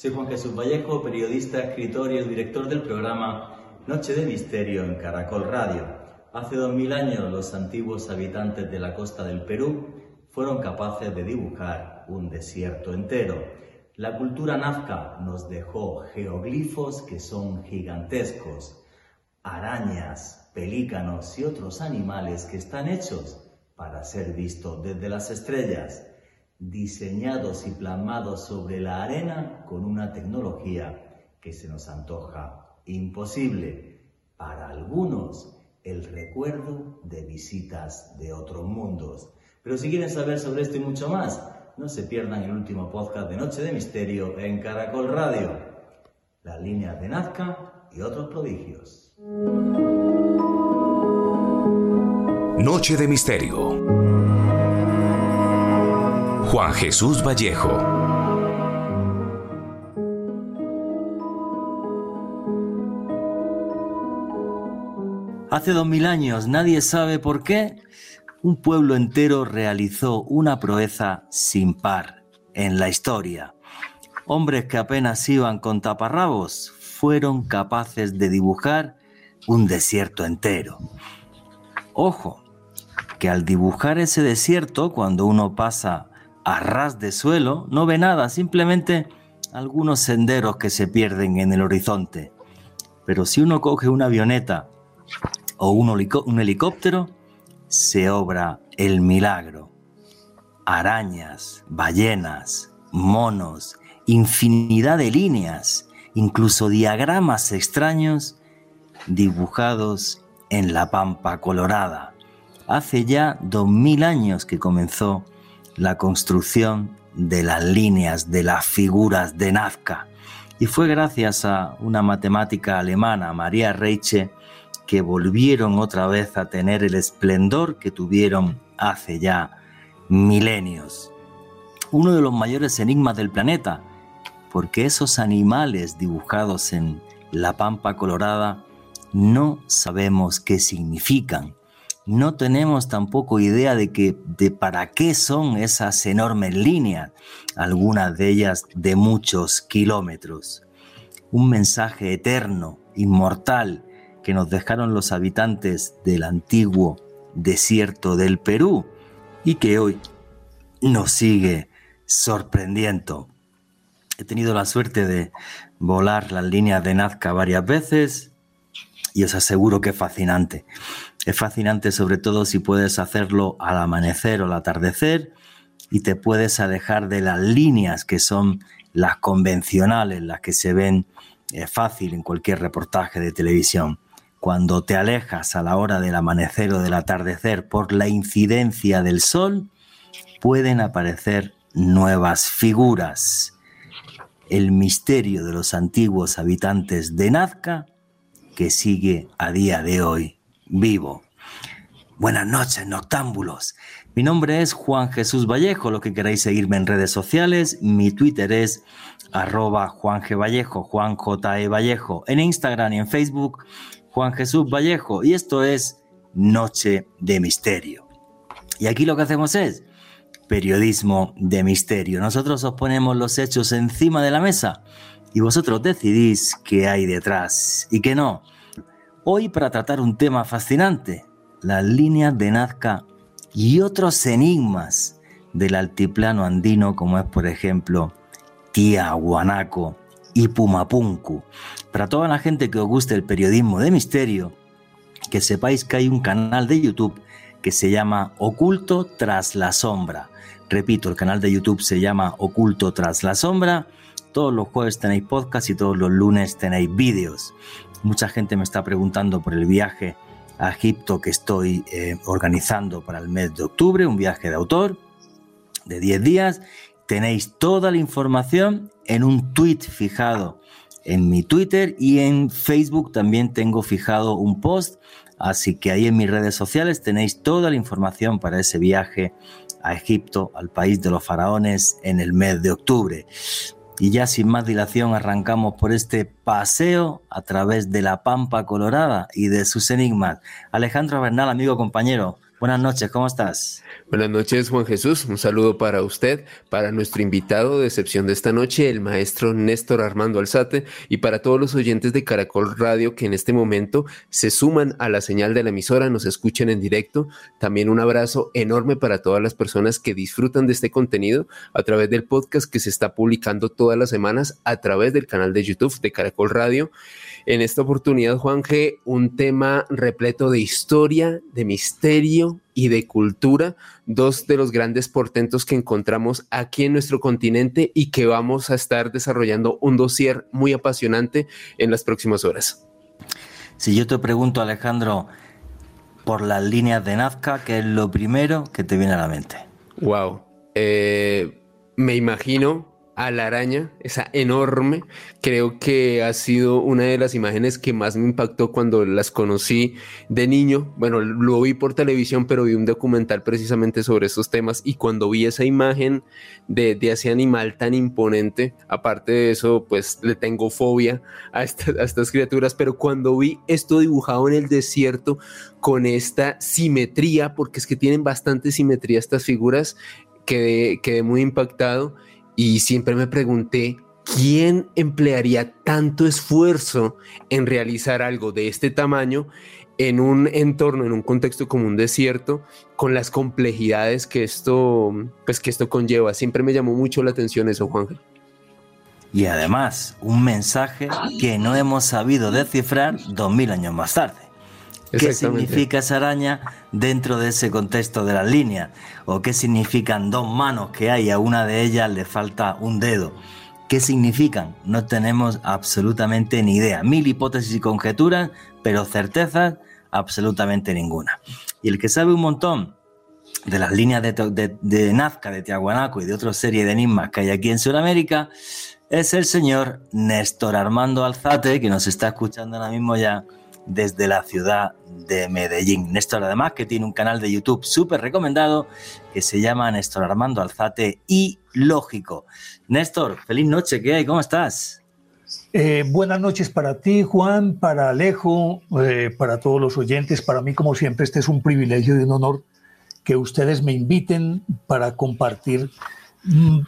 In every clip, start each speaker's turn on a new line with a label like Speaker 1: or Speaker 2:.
Speaker 1: Soy Juan Jesús Vallejo, periodista, escritor y el director del programa Noche de Misterio en Caracol Radio. Hace dos mil años los antiguos habitantes de la costa del Perú fueron capaces de dibujar un desierto entero. La cultura nazca nos dejó geoglifos que son gigantescos, arañas, pelícanos y otros animales que están hechos para ser vistos desde las estrellas diseñados y plasmados sobre la arena con una tecnología que se nos antoja imposible. Para algunos, el recuerdo de visitas de otros mundos. Pero si quieren saber sobre esto y mucho más, no se pierdan el último podcast de Noche de Misterio en Caracol Radio. Las líneas de Nazca y otros prodigios.
Speaker 2: Noche de Misterio Juan Jesús Vallejo.
Speaker 1: Hace dos mil años, nadie sabe por qué, un pueblo entero realizó una proeza sin par en la historia. Hombres que apenas iban con taparrabos fueron capaces de dibujar un desierto entero. Ojo, que al dibujar ese desierto, cuando uno pasa a ras de suelo, no ve nada, simplemente algunos senderos que se pierden en el horizonte. Pero si uno coge una avioneta o un, helicóptero, se obra el milagro. Arañas, ballenas, monos, infinidad de líneas, incluso diagramas extraños dibujados en la pampa colorada. Hace ya dos mil años que comenzó la construcción de las líneas, de las figuras de Nazca. Y fue gracias a una matemática alemana, María Reiche, que volvieron otra vez a tener el esplendor que tuvieron hace ya milenios. Uno de los mayores enigmas del planeta, porque esos animales dibujados en la pampa colorada no sabemos qué significan no tenemos tampoco idea de, que, de para qué son esas enormes líneas, algunas de ellas de muchos kilómetros. Un mensaje eterno, inmortal, que nos dejaron los habitantes del antiguo desierto del Perú y que hoy nos sigue sorprendiendo. He tenido la suerte de volar las líneas de Nazca varias veces y os aseguro que es fascinante. Es fascinante sobre todo si puedes hacerlo al amanecer o al atardecer y te puedes alejar de las líneas que son las convencionales, las que se ven eh, fácil en cualquier reportaje de televisión. Cuando te alejas a la hora del amanecer o del atardecer por la incidencia del sol, pueden aparecer nuevas figuras. El misterio de los antiguos habitantes de Nazca que sigue a día de hoy vivo. Buenas noches, noctámbulos. Mi nombre es Juan Jesús Vallejo, lo que queráis seguirme en redes sociales. Mi Twitter es arroba Juan G. Vallejo, Juan J. E. Vallejo. En Instagram y en Facebook, Juan Jesús Vallejo. Y esto es Noche de Misterio. Y aquí lo que hacemos es periodismo de misterio. Nosotros os ponemos los hechos encima de la mesa y vosotros decidís qué hay detrás y qué no. Hoy para tratar un tema fascinante, las líneas de Nazca y otros enigmas del altiplano andino como es por ejemplo Tiahuanaco y Pumapunku. Para toda la gente que os guste el periodismo de misterio, que sepáis que hay un canal de YouTube que se llama Oculto tras la sombra. Repito, el canal de YouTube se llama Oculto tras la sombra. Todos los jueves tenéis podcast y todos los lunes tenéis vídeos. Mucha gente me está preguntando por el viaje a Egipto que estoy eh, organizando para el mes de octubre, un viaje de autor de 10 días. Tenéis toda la información en un tweet fijado en mi Twitter y en Facebook también tengo fijado un post. Así que ahí en mis redes sociales tenéis toda la información para ese viaje a Egipto, al país de los faraones, en el mes de octubre. Y ya sin más dilación arrancamos por este paseo a través de la Pampa Colorada y de sus enigmas. Alejandro Bernal, amigo compañero, Buenas noches, ¿cómo estás?
Speaker 3: Buenas noches, Juan Jesús. Un saludo para usted, para nuestro invitado de excepción de esta noche, el maestro Néstor Armando Alzate, y para todos los oyentes de Caracol Radio que en este momento se suman a la señal de la emisora, nos escuchen en directo. También un abrazo enorme para todas las personas que disfrutan de este contenido a través del podcast que se está publicando todas las semanas a través del canal de YouTube de Caracol Radio. En esta oportunidad, Juan G, un tema repleto de historia, de misterio y de cultura, dos de los grandes portentos que encontramos aquí en nuestro continente y que vamos a estar desarrollando un dossier muy apasionante en las próximas horas.
Speaker 1: Si yo te pregunto, Alejandro, por las líneas de Nazca, ¿qué es lo primero que te viene a la mente?
Speaker 3: Wow. Eh, me imagino a la araña, esa enorme, creo que ha sido una de las imágenes que más me impactó cuando las conocí de niño. Bueno, lo vi por televisión, pero vi un documental precisamente sobre esos temas y cuando vi esa imagen de, ese animal tan imponente, aparte de eso, pues le tengo fobia a, a estas criaturas, pero cuando vi esto dibujado en el desierto con esta simetría, porque es que tienen bastante simetría estas figuras, quedé, quedé muy impactado y siempre me pregunté, ¿quién emplearía tanto esfuerzo en realizar algo de este tamaño en un entorno, en un contexto como un desierto, con las complejidades que esto, pues que esto conlleva? Siempre me llamó mucho la atención eso, Juan.
Speaker 1: Y además, un mensaje que no hemos sabido descifrar dos mil años más tarde. ¿Qué significa esa araña dentro de ese contexto de las líneas? ¿O qué significan dos manos que hay? A una de ellas le falta un dedo. ¿Qué significan? No tenemos absolutamente ni idea. Mil hipótesis y conjeturas, pero certezas absolutamente ninguna. Y el que sabe un montón de las líneas de, Nazca, de Tiahuanaco y de otra serie de enigmas que hay aquí en Sudamérica es el señor Néstor Armando Alzate, que nos está escuchando ahora mismo ya desde la ciudad de Medellín. Néstor, además, que tiene un canal de YouTube súper recomendado que se llama Néstor Armando Alzate y Lógico. Néstor, feliz noche, ¿qué hay? ¿Cómo estás?
Speaker 4: Eh, buenas noches para ti, Juan, para Alejo, eh, para todos los oyentes. Para mí, como siempre, este es un privilegio y un honor que ustedes me inviten para compartir mm,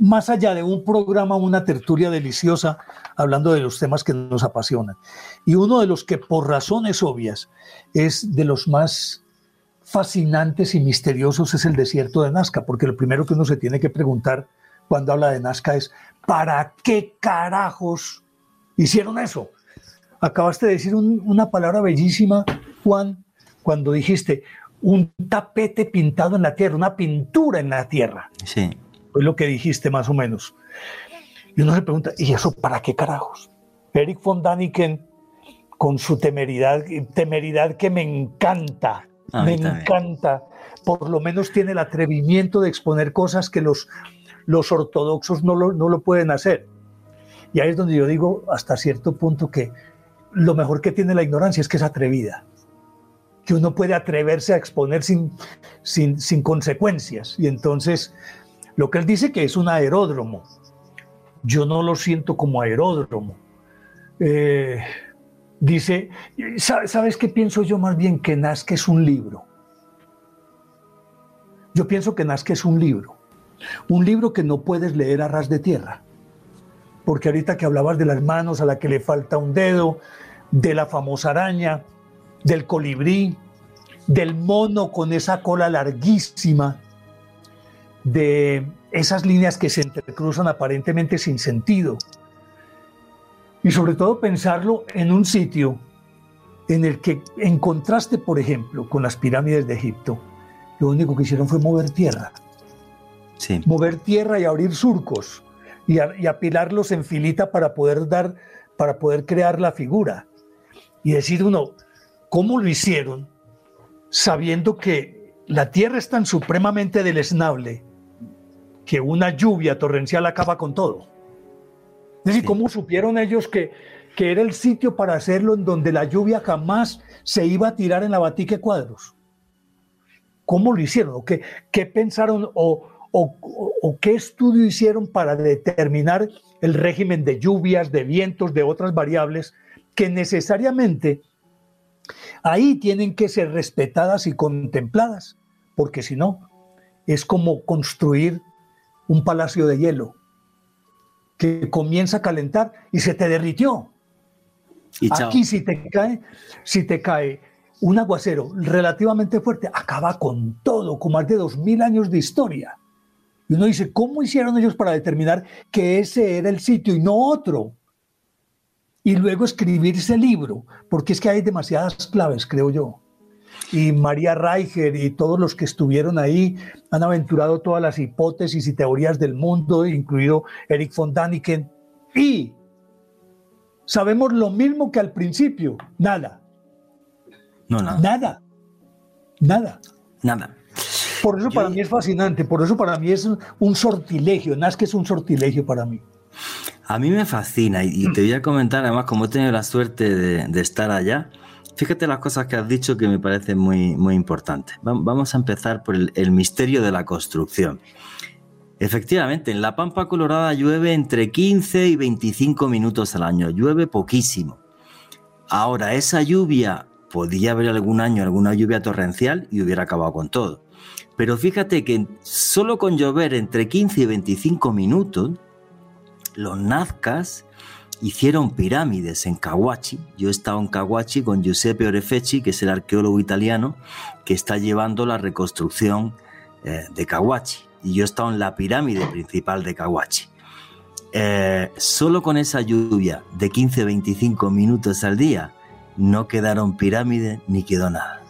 Speaker 4: más allá de un programa, una tertulia deliciosa, hablando de los temas que nos apasionan. Y uno de los que por razones obvias es de los más fascinantes y misteriosos es el desierto de Nazca, porque lo primero que uno se tiene que preguntar cuando habla de Nazca es, ¿para qué carajos hicieron eso? Acabaste de decir una palabra bellísima, Juan, cuando dijiste un tapete pintado en la tierra, una pintura en la tierra.
Speaker 1: Sí.
Speaker 4: Fue lo que dijiste más o menos. Y uno se pregunta, ¿y eso para qué carajos? Eric von Daniken, con su temeridad, temeridad que me encanta, me encanta, por lo menos tiene el atrevimiento de exponer cosas que los, los ortodoxos no lo, no lo pueden hacer. Y ahí es donde yo digo hasta cierto punto que lo mejor que tiene la ignorancia es que es atrevida, que uno puede atreverse a exponer sin, sin, sin consecuencias. Y entonces lo que él dice que es un aeródromo, yo no lo siento como aeródromo. Eh, dice, ¿sabes qué pienso yo más bien? Que Nazca es un libro. Yo pienso que Nazca es un libro. Un libro que no puedes leer a ras de tierra. Porque ahorita que hablabas de las manos a la que le falta un dedo, de la famosa araña, del colibrí, del mono con esa cola larguísima, de esas líneas que se entrecruzan aparentemente sin sentido. Y sobre todo pensarlo en un sitio en el que, en contraste, por ejemplo, con las pirámides de Egipto, lo único que hicieron fue mover tierra.
Speaker 1: Sí.
Speaker 4: Mover tierra y abrir surcos y, apilarlos en filita para poder dar, para poder crear la figura. Y decir uno, ¿cómo lo hicieron? Sabiendo que la tierra es tan supremamente deleznable que una lluvia torrencial acaba con todo. Es decir, ¿cómo supieron ellos que, que era el sitio para hacerlo en donde la lluvia jamás se iba a tirar en la batique cuadros? ¿Cómo lo hicieron? ¿O qué, qué pensaron o, o, o, qué estudio hicieron para determinar el régimen de lluvias, de vientos, de otras variables que necesariamente Ahí tienen que ser respetadas y contempladas, porque si no, es como construir un palacio de hielo que comienza a calentar y se te derritió. Aquí si te cae, si te cae un aguacero relativamente fuerte, acaba con todo, con más de dos mil años de historia. Y uno dice, ¿cómo hicieron ellos para determinar que ese era el sitio y no otro? Y luego escribir ese libro, porque es que hay demasiadas claves, creo yo. Y María Reicher y todos los que estuvieron ahí han aventurado todas las hipótesis y teorías del mundo, incluido Eric von Daniken. Y sabemos lo mismo que al principio, nada.
Speaker 1: No, nada.
Speaker 4: Nada. Nada.
Speaker 1: Nada.
Speaker 4: Por eso para mí es fascinante, por eso para mí es un sortilegio, que es un sortilegio para mí.
Speaker 1: A mí me fascina y, te voy a comentar, además, como he tenido la suerte de, estar allá, fíjate las cosas que has dicho que me parecen muy, muy importantes. Vamos a empezar por el, el misterio de la construcción. Efectivamente, en la Pampa Colorada llueve entre 15 y 25 minutos al año, llueve poquísimo. Ahora, esa lluvia, podía haber algún año alguna lluvia torrencial y hubiera acabado con todo. Pero fíjate que solo con llover entre 15 y 25 minutos, los nazcas hicieron pirámides en Caguachi. Yo he estado en Caguachi con Giuseppe Orefecci, que es el arqueólogo italiano que está llevando la reconstrucción eh, de Caguachi. Y yo he estado en la pirámide principal de Caguachi. Eh, solo con esa lluvia de 15-25 minutos al día no quedaron pirámides ni quedó nada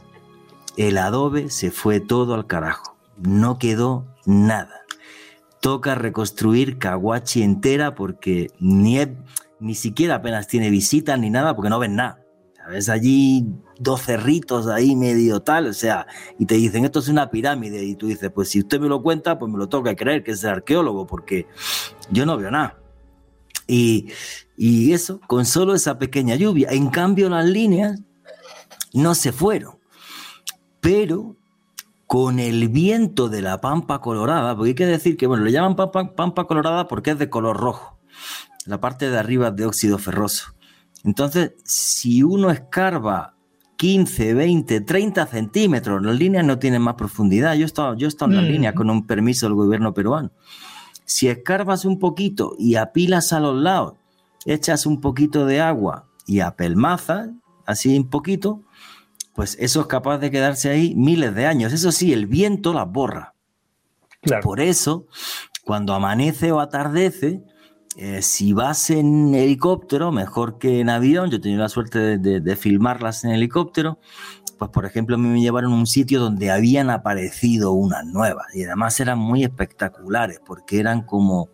Speaker 1: el adobe se fue todo al carajo. No quedó nada. Toca reconstruir Caguachi entera porque ni, ni siquiera apenas tiene visitas ni nada porque no ven nada. Ves allí dos cerritos ahí medio tal, o sea, y te dicen esto es una pirámide y tú dices, pues si usted me lo cuenta, pues me lo toca creer que es arqueólogo porque yo no veo nada. Y, y eso, con solo esa pequeña lluvia. En cambio, las líneas no se fueron pero con el viento de la pampa colorada, porque hay que decir que, bueno, le llaman pampa, colorada porque es de color rojo, la parte de arriba es de óxido ferroso. Entonces, si uno escarba 15, 20, 30 centímetros, las líneas no tienen más profundidad. Yo he estado, yo en la mm. línea con un permiso del gobierno peruano. Si escarbas un poquito y apilas a los lados, echas un poquito de agua y apelmazas, así un poquito, pues eso es capaz de quedarse ahí miles de años. Eso sí, el viento las borra. Por eso, cuando amanece o atardece, eh, si vas en helicóptero, mejor que en avión, yo he tenido la suerte de, filmarlas en helicóptero, pues por ejemplo a mí me llevaron a un sitio donde habían aparecido unas nuevas y además eran muy espectaculares porque eran como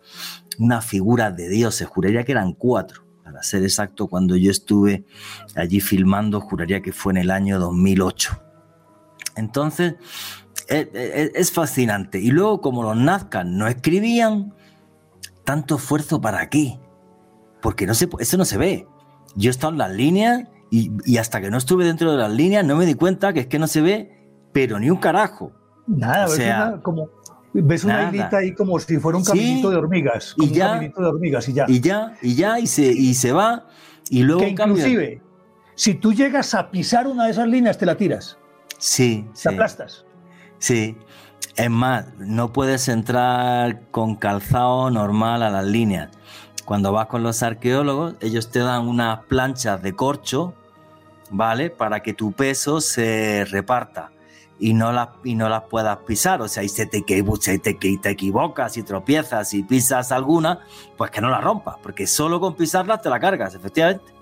Speaker 1: una figura de dioses, juraría que eran cuatro para ser exacto, cuando yo estuve allí filmando, juraría que fue en el año 2008. Entonces, e, e, es, fascinante. Y luego, como los Nazca no escribían, tanto esfuerzo para qué? Porque no se, eso no se ve. Yo he estado en las líneas y, y, hasta que no estuve dentro de las líneas no me di cuenta que es que no se ve, pero ni un carajo.
Speaker 4: Nada, o sea, como, Ves una islita ahí como si fuera un caminito de hormigas.
Speaker 1: Y ya,
Speaker 4: un caminito de hormigas y ya.
Speaker 1: Y ya, y ya, y se, y se va. Y luego
Speaker 4: que inclusive, si tú llegas a pisar una de esas líneas, te la tiras.
Speaker 1: Sí.
Speaker 4: Te aplastas.
Speaker 1: Sí. Es más, no puedes entrar con calzado normal a las líneas. Cuando vas con los arqueólogos, ellos te dan unas planchas de corcho, ¿vale? Para que tu peso se reparta y no las, y no las puedas pisar. O sea, y se te, se te, te equivocas y tropiezas y pisas alguna, pues que no la rompas, porque solo con pisarlas te la cargas, efectivamente.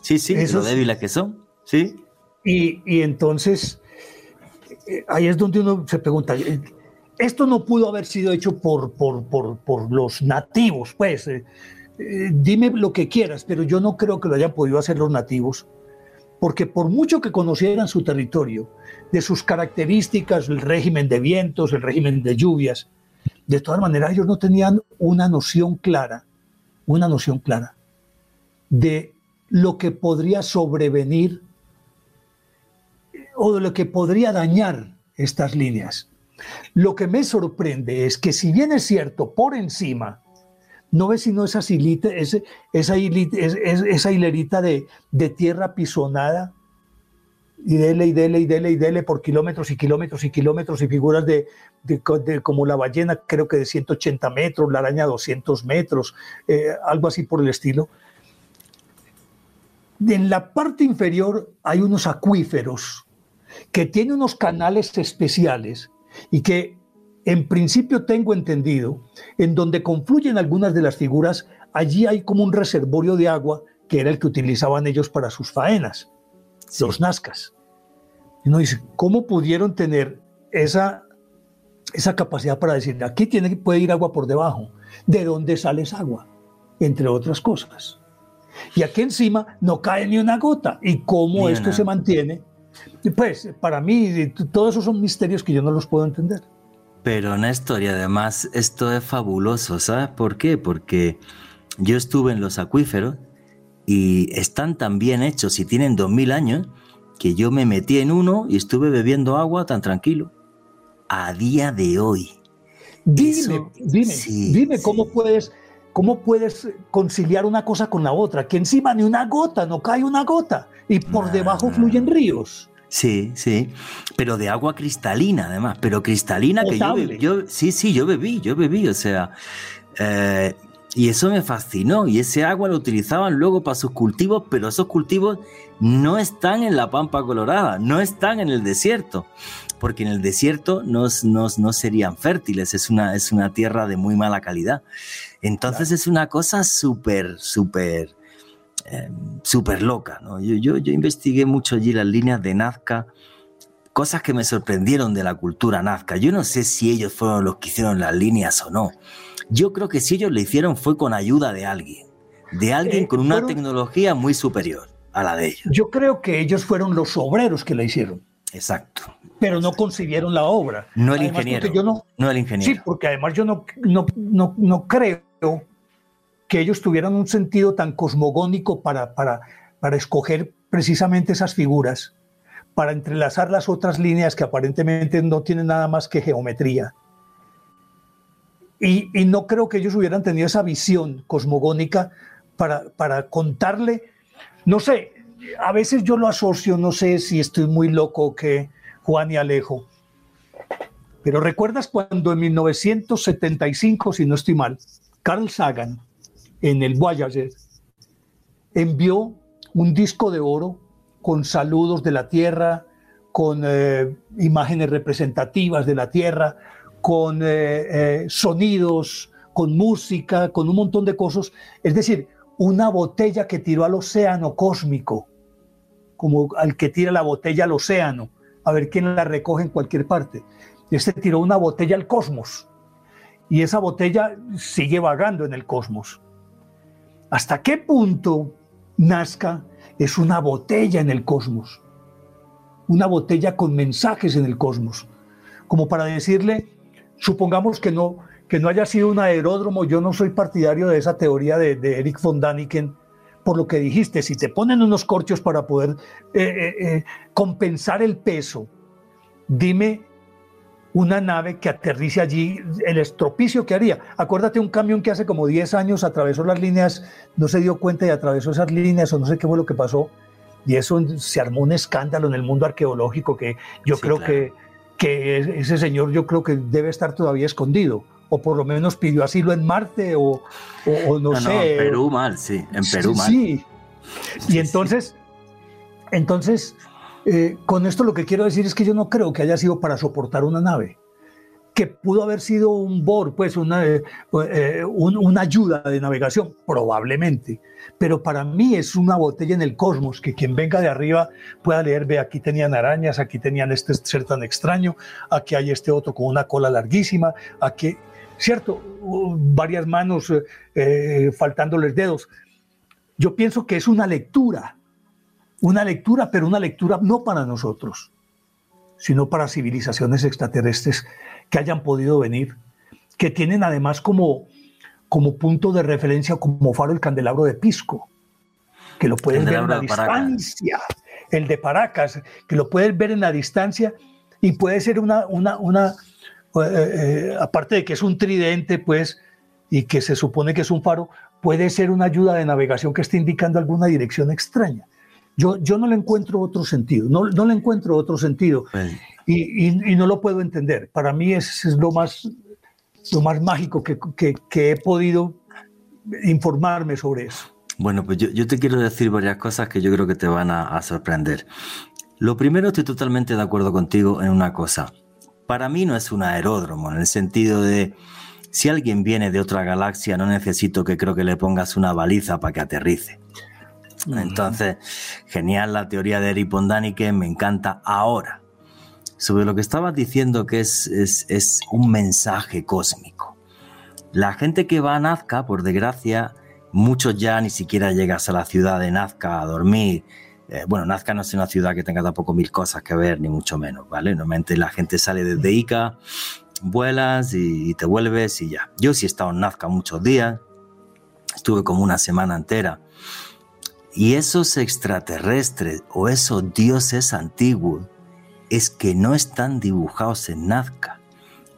Speaker 1: Sí, sí, Eso lo débiles que son. Sí.
Speaker 4: Y, y entonces, ahí es donde uno se pregunta, eh, esto no pudo haber sido hecho por, por, por, por los nativos, pues. Eh, dime lo que quieras, pero yo no creo que lo hayan podido hacer los nativos, porque por mucho que conocieran su territorio, de sus características, el régimen de vientos, el régimen de lluvias. De todas maneras, ellos no tenían una noción clara, una noción clara de lo que podría sobrevenir o de lo que podría dañar estas líneas. Lo que me sorprende es que si bien es cierto, por encima, no ves sino esa, esa, esa, hilerita de, de tierra pisonada y dele y dele y dele y dele por kilómetros y kilómetros y kilómetros y figuras de, como la ballena creo que de 180 metros, la araña 200 metros, eh, algo así por el estilo. En la parte inferior hay unos acuíferos que tienen unos canales especiales y que en principio tengo entendido, en donde confluyen algunas de las figuras, allí hay como un reservorio de agua que era el que utilizaban ellos para sus faenas, los nazcas. Y uno dice, ¿cómo pudieron tener esa, esa capacidad para decir, aquí tiene, puede ir agua por debajo? ¿De dónde sale esa agua? Entre otras cosas. Y aquí encima no cae ni una gota. ¿Y cómo esto se mantiene? Pues para mí, todos esos son misterios que yo no los puedo entender.
Speaker 1: Pero Néstor, y además esto es fabuloso, ¿sabes por qué? Porque yo estuve en los acuíferos y están tan bien hechos y tienen dos mil años que yo me metí en uno y estuve bebiendo agua tan tranquilo. A día de hoy.
Speaker 4: Dime, dime, dime cómo puedes cómo puedes conciliar una cosa con la otra, que encima ni una gota, no cae una gota. Y por debajo fluyen ríos.
Speaker 1: Sí, sí, pero de agua cristalina además, pero cristalina que yo, yo, sí, sí, yo bebí, yo bebí, o sea, eh, y eso me fascinó. Y ese agua lo utilizaban luego para sus cultivos, pero esos cultivos no están en la pampa colorada, no están en el desierto, porque en el desierto no, no, serían fértiles, es una, es una tierra de muy mala calidad. Entonces es una cosa súper, súper, eh, súper loca. ¿no? Yo, yo, yo investigué mucho allí las líneas de Nazca cosas que me sorprendieron de la cultura nazca. Yo no sé si ellos fueron los que hicieron las líneas o no, yo creo que si ellos lo hicieron fue con ayuda de alguien, de alguien eh, con una tecnología muy superior a la de ellos.
Speaker 4: Yo creo que ellos fueron los obreros que la hicieron.
Speaker 1: Exacto.
Speaker 4: Pero no concibieron la obra.
Speaker 1: No el ingeniero. no, el ingeniero.
Speaker 4: Sí, porque además yo no, no, no, no creo que ellos tuvieran un sentido tan cosmogónico para, para, para escoger precisamente esas figuras, para entrelazar las otras líneas que aparentemente no tienen nada más que geometría. Y, no creo que ellos hubieran tenido esa visión cosmogónica para, para contarle, no sé, a veces yo lo asocio, no sé si estoy muy loco que Juan y Alejo, pero ¿recuerdas cuando en 1975, si no estoy mal, Carl Sagan en el Voyager envió un disco de oro con saludos de la Tierra, con eh, imágenes representativas de la Tierra, con eh, eh, sonidos, con música, con un montón de cosas. Es decir, una botella que tiró al océano cósmico, como al que tira la botella al océano, a ver quién la recoge en cualquier parte. Este tiró una botella al cosmos y esa botella sigue vagando en el cosmos. ¿Hasta qué punto Nazca es una botella en el cosmos? Una botella con mensajes en el cosmos, como para decirle, supongamos que no, que no haya sido un aeródromo, yo no soy partidario de esa teoría de, Eric von Daniken, por lo que dijiste, si te ponen unos corchos para poder eh, eh, eh, compensar el peso, dime una nave que aterrice allí, el estropicio que haría. Acuérdate un camión que hace como 10 años atravesó las líneas, no se dio cuenta y atravesó esas líneas o no sé qué fue lo que pasó. Y eso se armó un escándalo en el mundo arqueológico que yo creo que que ese señor yo creo que debe estar todavía escondido, o por lo menos pidió asilo en Marte, o, no, sé.
Speaker 1: en Perú mal, sí, en Perú mal.
Speaker 4: Sí, y entonces, entonces, eh, con esto lo que quiero decir es que yo no creo que haya sido para soportar una nave que pudo haber sido un BOR, pues una, eh, eh, una ayuda de navegación, probablemente. Pero para mí es una botella en el cosmos, que quien venga de arriba pueda leer, ve, aquí tenían arañas, aquí tenían este ser tan extraño, aquí hay este otro con una cola larguísima, aquí, cierto, varias manos eh, faltándoles dedos. Yo pienso que es una lectura, una lectura, pero una lectura no para nosotros, sino para civilizaciones extraterrestres que hayan podido venir, que tienen además como, como punto de referencia, como faro el candelabro de Pisco, que lo puedes ver en la distancia, el de Paracas, que lo puedes ver en la distancia y puede ser una, una, una eh, eh, aparte de que es un tridente, pues, y que se supone que es un faro, puede ser una ayuda de navegación que esté indicando alguna dirección extraña. Yo, yo no le encuentro otro sentido, no, no le encuentro otro sentido y, y, no lo puedo entender. Para mí es, es lo, más, lo más mágico que, que, que, he podido informarme sobre eso.
Speaker 1: Bueno, pues yo, yo, te quiero decir varias cosas que yo creo que te van a, a sorprender. Lo primero, estoy totalmente de acuerdo contigo en una cosa. Para mí no es un aeródromo, en el sentido de si alguien viene de otra galaxia, no necesito que creo que le pongas una baliza para que aterrice. Entonces, genial la teoría de Eric que me encanta ahora. Sobre lo que estabas diciendo que es, es, un mensaje cósmico. La gente que va a Nazca, por desgracia, muchos ya ni siquiera llegas a la ciudad de Nazca a dormir. Eh, bueno, Nazca no es una ciudad que tenga tampoco mil cosas que ver, ni mucho menos, ¿vale? Normalmente la gente sale desde Ica, vuelas y, y te vuelves y ya. Yo sí he estado en Nazca muchos días, estuve como una semana entera y esos extraterrestres o esos dioses antiguos es que no están dibujados en Nazca,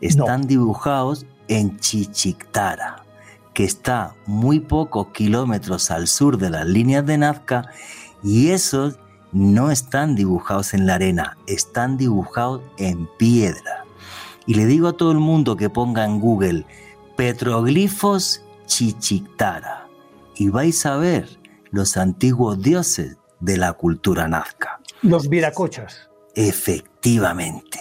Speaker 1: están dibujados en Chichictara, que está muy pocos kilómetros al sur de las líneas de Nazca, y esos no están dibujados en la arena, están dibujados en piedra. Y le digo a todo el mundo que ponga en Google petroglifos Chichictara y vais a ver los antiguos dioses de la cultura nazca.
Speaker 4: Los viracochas.
Speaker 1: Efectivamente.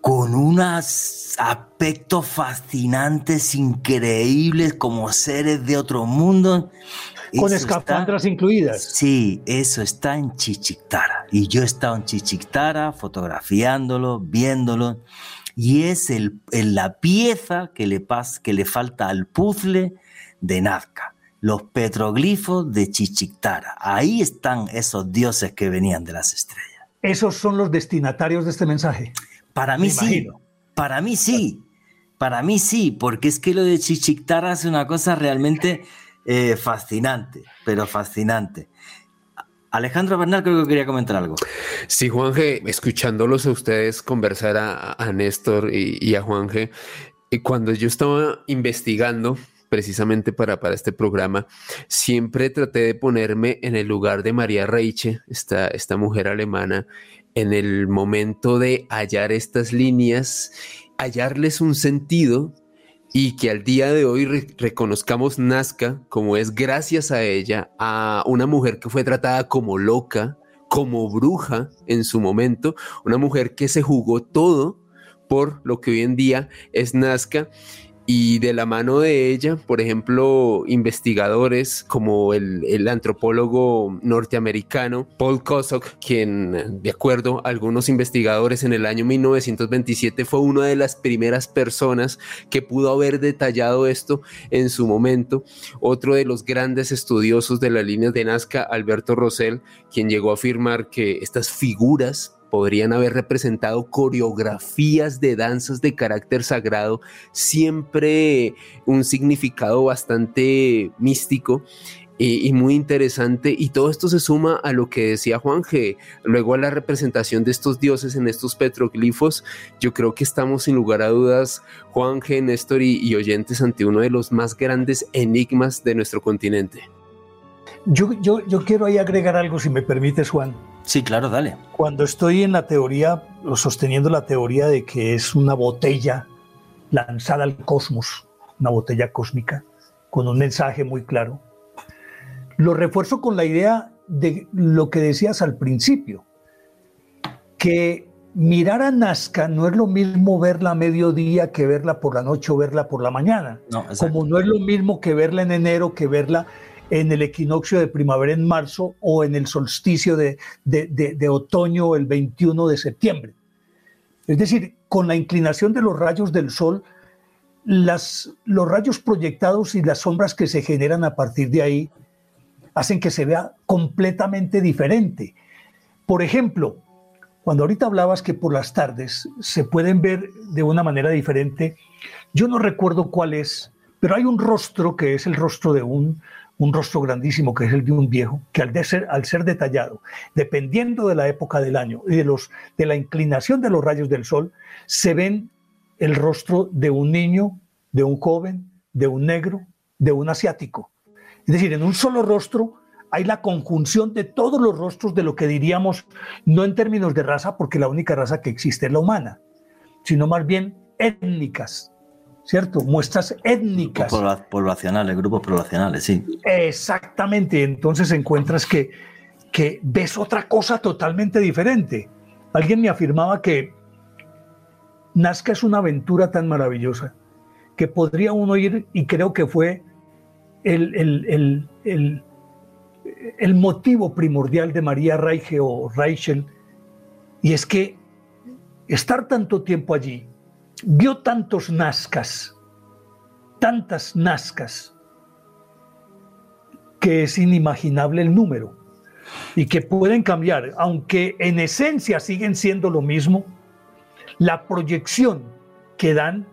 Speaker 1: Con unos aspectos fascinantes, increíbles, como seres de otro mundo.
Speaker 4: Con escafandras incluidas.
Speaker 1: Sí, eso está en Chichictara. Y yo he estado en Chichictara fotografiándolo, viéndolo. Y es el, la pieza que le, que le falta al puzzle de Nazca los petroglifos de Chichictara. Ahí están esos dioses que venían de las estrellas.
Speaker 4: ¿Esos son los destinatarios de este mensaje?
Speaker 1: Para mí sí. Para mí sí. Para mí sí, porque es que lo de Chichictara es una cosa realmente eh, fascinante, pero fascinante. Alejandro Bernal creo que quería comentar algo.
Speaker 3: Sí, Juanje, escuchándolos a ustedes conversar a, Néstor y, y a Juanje, cuando yo estaba investigando precisamente para, para este programa, siempre traté de ponerme en el lugar de María Reiche, esta, esta mujer alemana, en el momento de hallar estas líneas, hallarles un sentido y que al día de hoy reconozcamos Nazca como es gracias a ella, a una mujer que fue tratada como loca, como bruja en su momento, una mujer que se jugó todo por lo que hoy en día es Nazca y de la mano de ella, por ejemplo, investigadores como el, antropólogo norteamericano Paul Kosok, quien, de acuerdo a algunos investigadores, en el año 1927 fue una de las primeras personas que pudo haber detallado esto en su momento. Otro de los grandes estudiosos de las líneas de Nazca, Alberto Rosell, quien llegó a afirmar que estas figuras podrían haber representado coreografías de danzas de carácter sagrado, siempre un significado bastante místico y, muy interesante. Y todo esto se suma a lo que decía Juan G. Luego a la representación de estos dioses en estos petroglifos, yo creo que estamos sin lugar a dudas, Juan G, Néstor y oyentes, ante uno de los más grandes enigmas de nuestro continente.
Speaker 4: Yo, yo, yo quiero ahí agregar algo, si me permites, Juan.
Speaker 1: Sí, claro, dale.
Speaker 4: Cuando estoy en la teoría, sosteniendo la teoría de que es una botella lanzada al cosmos, una botella cósmica, con un mensaje muy claro, lo refuerzo con la idea de lo que decías al principio, que mirar a Nazca no es lo mismo verla a mediodía que verla por la noche o verla por la mañana, como no es lo mismo que verla en enero que verla en el equinoccio de primavera en marzo o en el solsticio de, otoño el 21 de septiembre. Es decir, con la inclinación de los rayos del sol, las, los rayos proyectados y las sombras que se generan a partir de ahí hacen que se vea completamente diferente. Por ejemplo, cuando ahorita hablabas que por las tardes se pueden ver de una manera diferente, yo no recuerdo cuál es, pero hay un rostro que es el rostro de un, un rostro grandísimo que es el de un viejo, que al, ser, al ser detallado, dependiendo de la época del año y de, de la inclinación de los rayos del sol, se ven el rostro de un niño, de un joven, de un negro, de un asiático. Es decir, en un solo rostro hay la conjunción de todos los rostros de lo que diríamos, no en términos de raza, porque la única raza que existe es la humana, sino más bien étnicas, ¿cierto? Muestras étnicas.
Speaker 1: Poblacionales, grupos poblacionales, sí.
Speaker 4: Exactamente, entonces encuentras que, que ves otra cosa totalmente diferente. Alguien me afirmaba que Nazca es una aventura tan maravillosa que podría uno ir, y creo que fue el, el, el, el motivo primordial de María Reiche o Reichel, y es que estar tanto tiempo allí, vio tantos nazcas, tantas nazcas, que es inimaginable el número y que pueden cambiar, aunque en esencia siguen siendo lo mismo, la proyección que dan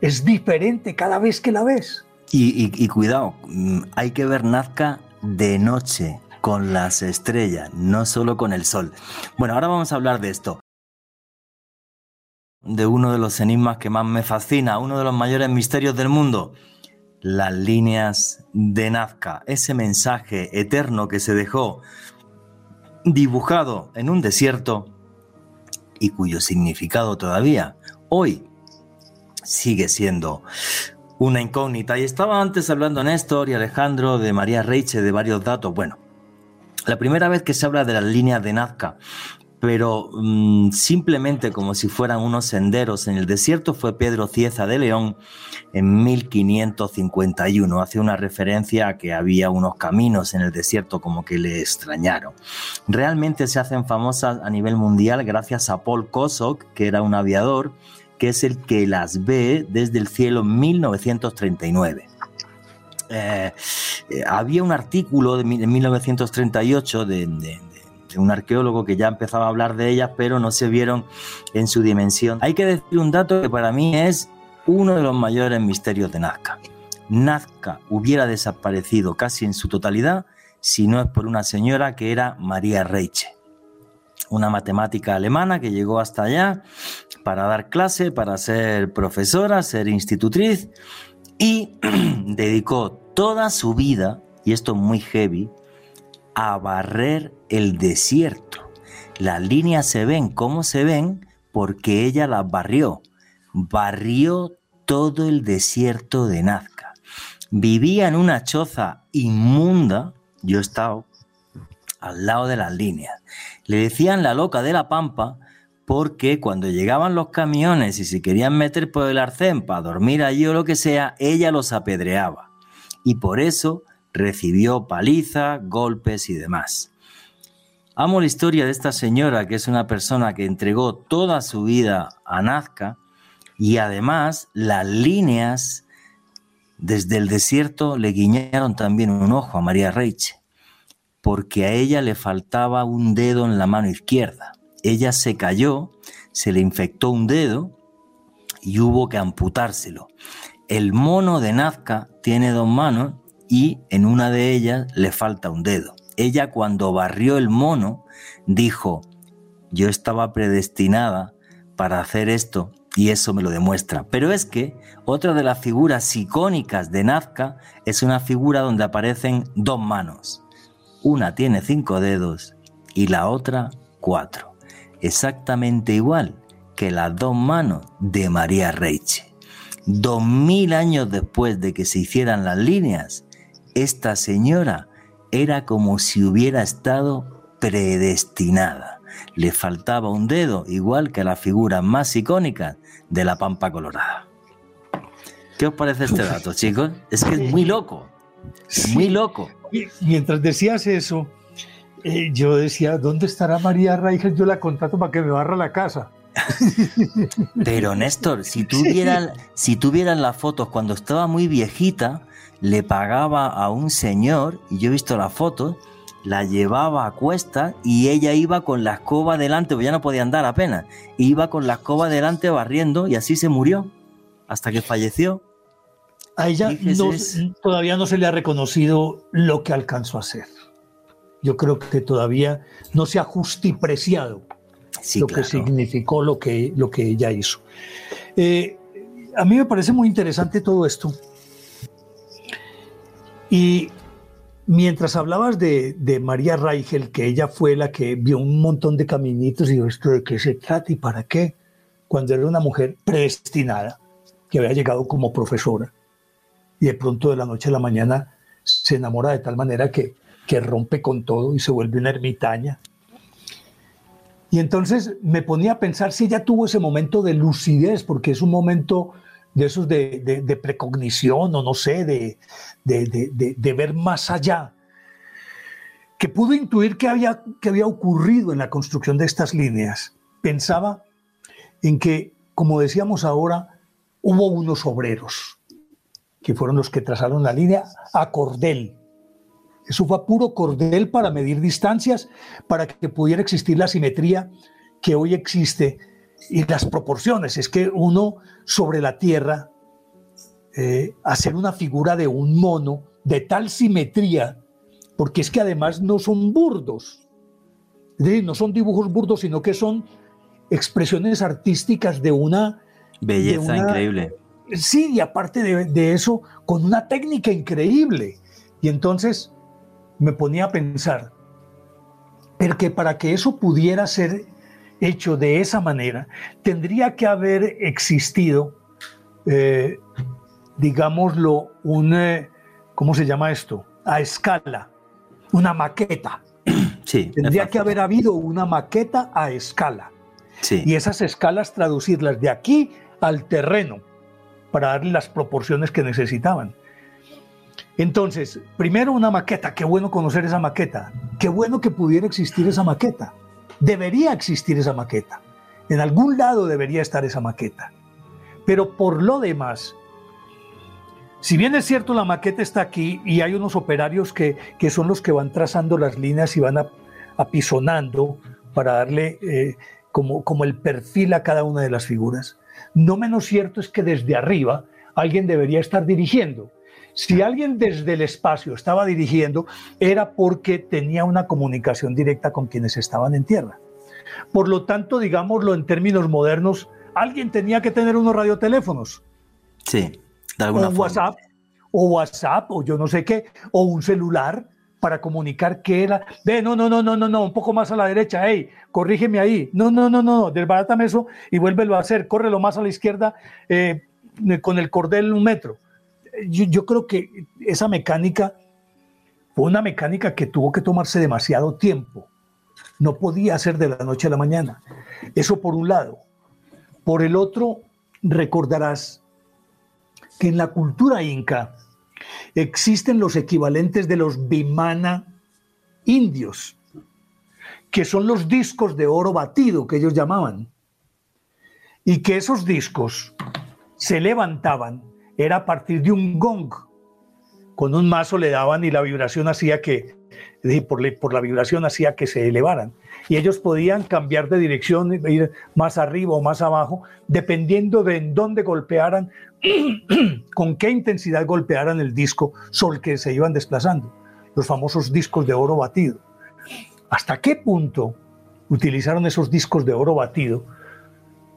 Speaker 4: es diferente cada vez que la ves.
Speaker 1: Y, cuidado, mm, hay que ver Nazca de noche, con las estrellas, no solo con el sol. Bueno, ahora vamos a hablar de esto. De uno de los enigmas que más me fascina, uno de los mayores misterios del mundo, las líneas de Nazca, ese mensaje eterno que se dejó dibujado en un desierto y cuyo significado todavía hoy sigue siendo una incógnita. Y estaba antes hablando Néstor y Alejandro de María Reiche de varios datos. Bueno, la primera vez que se habla de las líneas de Nazca, pero mm, simplemente como si fueran unos senderos en el desierto, fue Pedro Cieza de León en 1551. Hace una referencia a que había unos caminos en el desierto como que le extrañaron. Realmente se hacen famosas a nivel mundial gracias a Paul Kosok, que era un aviador, que es el que las ve desde el cielo en 1939. Eh, eh, había un artículo de, 1938 de, un arqueólogo que ya empezaba a hablar de ellas, pero no se vieron en su dimensión. Hay que decir un dato que para mí es uno de los mayores misterios de Nazca. Nazca hubiera desaparecido casi en su totalidad si no es por una señora que era María Reiche una matemática alemana que llegó hasta allá para dar clase, para ser profesora, ser institutriz y dedicó toda su vida, y esto es muy heavy, a barrer el desierto. Las líneas se ven como se ven porque ella las barrió. Barrió todo el desierto de Nazca. Vivía en una choza inmunda, yo he estado al lado de las líneas. Le decían la loca de la pampa porque cuando llegaban los camiones y se querían meter por el arcén para dormir allí o lo que sea, ella los apedreaba. Y por eso recibió paliza, golpes y demás. Amo la historia de esta señora, que es una persona que entregó toda su vida a Nazca, y además las líneas desde el desierto le guiñaron también un ojo a María Reiche porque a ella le faltaba un dedo en la mano izquierda. Ella se cayó, se le infectó un dedo y hubo que amputárselo. El mono de Nazca tiene dos manos y en una de ellas le falta un dedo. Ella cuando barrió el mono dijo, yo estaba predestinada para hacer esto y eso me lo demuestra. Pero es que otra de las figuras icónicas de Nazca es una figura donde aparecen dos manos. Una tiene cinco dedos y la otra cuatro, exactamente igual que las dos manos de María Reiche. Dos mil años después de que se hicieran las líneas, esta señora era como si hubiera estado predestinada. Le faltaba un dedo, igual que a la figura más icónica de la Pampa Colorada. ¿Qué os parece este dato, chicos? Es que es muy loco. Muy loco.
Speaker 4: mientras decías eso, eh, yo decía, ¿dónde estará María Reichel? Yo la contrato para que me barra la casa.
Speaker 1: Pero Néstor, si tuvieran, si tuvieran las fotos cuando estaba muy viejita, le pagaba a un señor, y yo he visto las fotos, la llevaba a cuesta y ella iba con la escoba delante, pues ya no podía andar apenas, iba con la escoba delante barriendo y así se murió hasta que falleció.
Speaker 4: A ella todavía no se le ha reconocido lo que alcanzó a hacer. Yo creo que todavía no se ha justipreciado lo que significó lo que, lo que ella hizo. Eh, a mí me parece muy interesante todo esto. Y mientras hablabas de, María Reichel, que ella fue la que vio un montón de caminitos y dijo, ¿esto de qué se trata y para qué? Cuando era una mujer predestinada, que había llegado como profesora, y de pronto de la noche a la mañana se enamora de tal manera que, que rompe con todo y se vuelve una ermitaña. Y entonces me ponía a pensar si ella tuvo ese momento de lucidez, porque es un momento de esos de, precognición o no sé, de, de, ver más allá, que pudo intuir qué había, que había ocurrido en la construcción de estas líneas. Pensaba en que, como decíamos ahora, hubo unos obreros que fueron los que trazaron la línea a cordel. Eso fue a puro cordel para medir distancias, para que pudiera existir la simetría que hoy existe y las proporciones. Es que uno sobre la tierra, eh, hacer una figura de un mono de tal simetría, porque es que además no son burdos, es decir, no son dibujos burdos, sino que son expresiones artísticas de una...
Speaker 1: Belleza increíble.
Speaker 4: Sí, y aparte de, de eso, con una técnica increíble. Y entonces me ponía a pensar, porque para que eso pudiera ser hecho de esa manera, tendría que haber existido, eh, digámoslo, un, eh, ¿cómo se llama esto? A escala, una maqueta.
Speaker 1: Sí,
Speaker 4: tendría que haber habido una maqueta a escala.
Speaker 1: Sí.
Speaker 4: Y esas escalas traducirlas de aquí al terreno para darle las proporciones que necesitaban. Entonces, primero una maqueta, qué bueno conocer esa maqueta, qué bueno que pudiera existir esa maqueta. Debería existir esa maqueta. En algún lado debería estar esa maqueta. Pero por lo demás, si bien es cierto la maqueta está aquí y hay unos operarios que, son los que van trazando las líneas y van apisonando para darle eh, como, como el perfil a cada una de las figuras, no menos cierto es que desde arriba alguien debería estar dirigiendo. Si alguien desde el espacio estaba dirigiendo, era porque tenía una comunicación directa con quienes estaban en tierra. Por lo tanto, digámoslo en términos modernos, alguien tenía que tener unos radioteléfonos.
Speaker 1: Sí, de alguna
Speaker 4: o
Speaker 1: forma.
Speaker 4: WhatsApp, o WhatsApp, o yo no sé qué, o un celular para comunicar qué era. Ve, no, no, no, no, no, no, un poco más a la derecha, hey, corrígeme ahí. No, no, no, no, desbarátame eso y vuélvelo a hacer. Córrelo más a la izquierda eh, con el cordel un metro yo, creo que esa mecánica fue una mecánica que tuvo que tomarse demasiado tiempo. No podía ser de la noche a la mañana. Eso por un lado. Por el otro, recordarás que en la cultura inca existen los equivalentes de los bimana indios, que son los discos de oro batido que ellos llamaban, y que esos discos se levantaban era a partir de un gong. Con un mazo le daban y la vibración hacía que, por, la vibración hacía que se elevaran. Y ellos podían cambiar de dirección, ir más arriba o más abajo, dependiendo de en dónde golpearan, con qué intensidad golpearan el disco sobre el que se iban desplazando. Los famosos discos de oro batido. ¿Hasta qué punto utilizaron esos discos de oro batido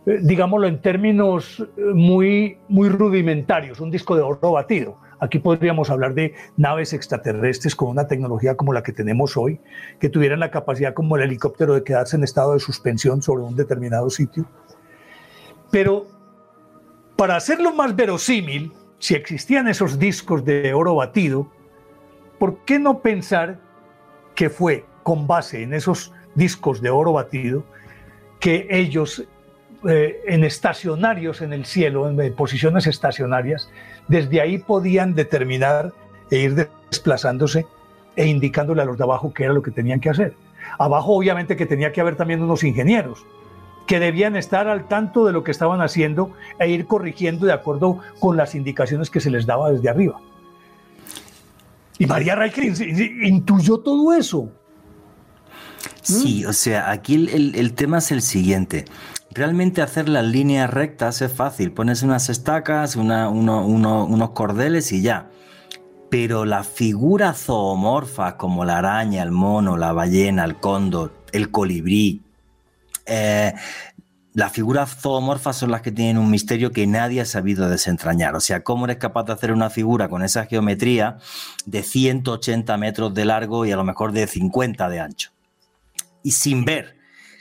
Speaker 4: digámoslo en términos eh, muy, muy rudimentarios, un disco de oro batido. Aquí podríamos hablar de naves extraterrestres con una tecnología como la que tenemos hoy, que tuvieran la capacidad como el helicóptero de quedarse en estado de suspensión sobre un determinado sitio. Pero para hacerlo más verosímil, si existían esos discos de oro batido, ¿por qué no pensar que fue con base en esos discos de oro batido que ellos eh, en estacionarios en el cielo, en posiciones estacionarias, desde ahí podían determinar e ir desplazándose e indicándole a los de abajo qué era lo que tenían que hacer. Abajo obviamente que tenía que haber también unos ingenieros que debían estar al tanto de lo que estaban haciendo e ir corrigiendo de acuerdo con las indicaciones que se les daba desde arriba. Y María Reicher intuyó todo eso.
Speaker 1: Sí, o sea, aquí el tema es el siguiente. Realmente hacer las líneas rectas es fácil. Pones unas estacas, unos cordeles y ya. Pero las figuras zoomorfas como la araña, el mono, la ballena, el cóndor, el colibrí, eh, las figuras zoomorfas son las que tienen un misterio que nadie ha sabido desentrañar. O sea, ¿cómo eres capaz de hacer una figura con esa geometría de 180 metros de largo y a lo mejor de 50 de ancho? Y sin ver,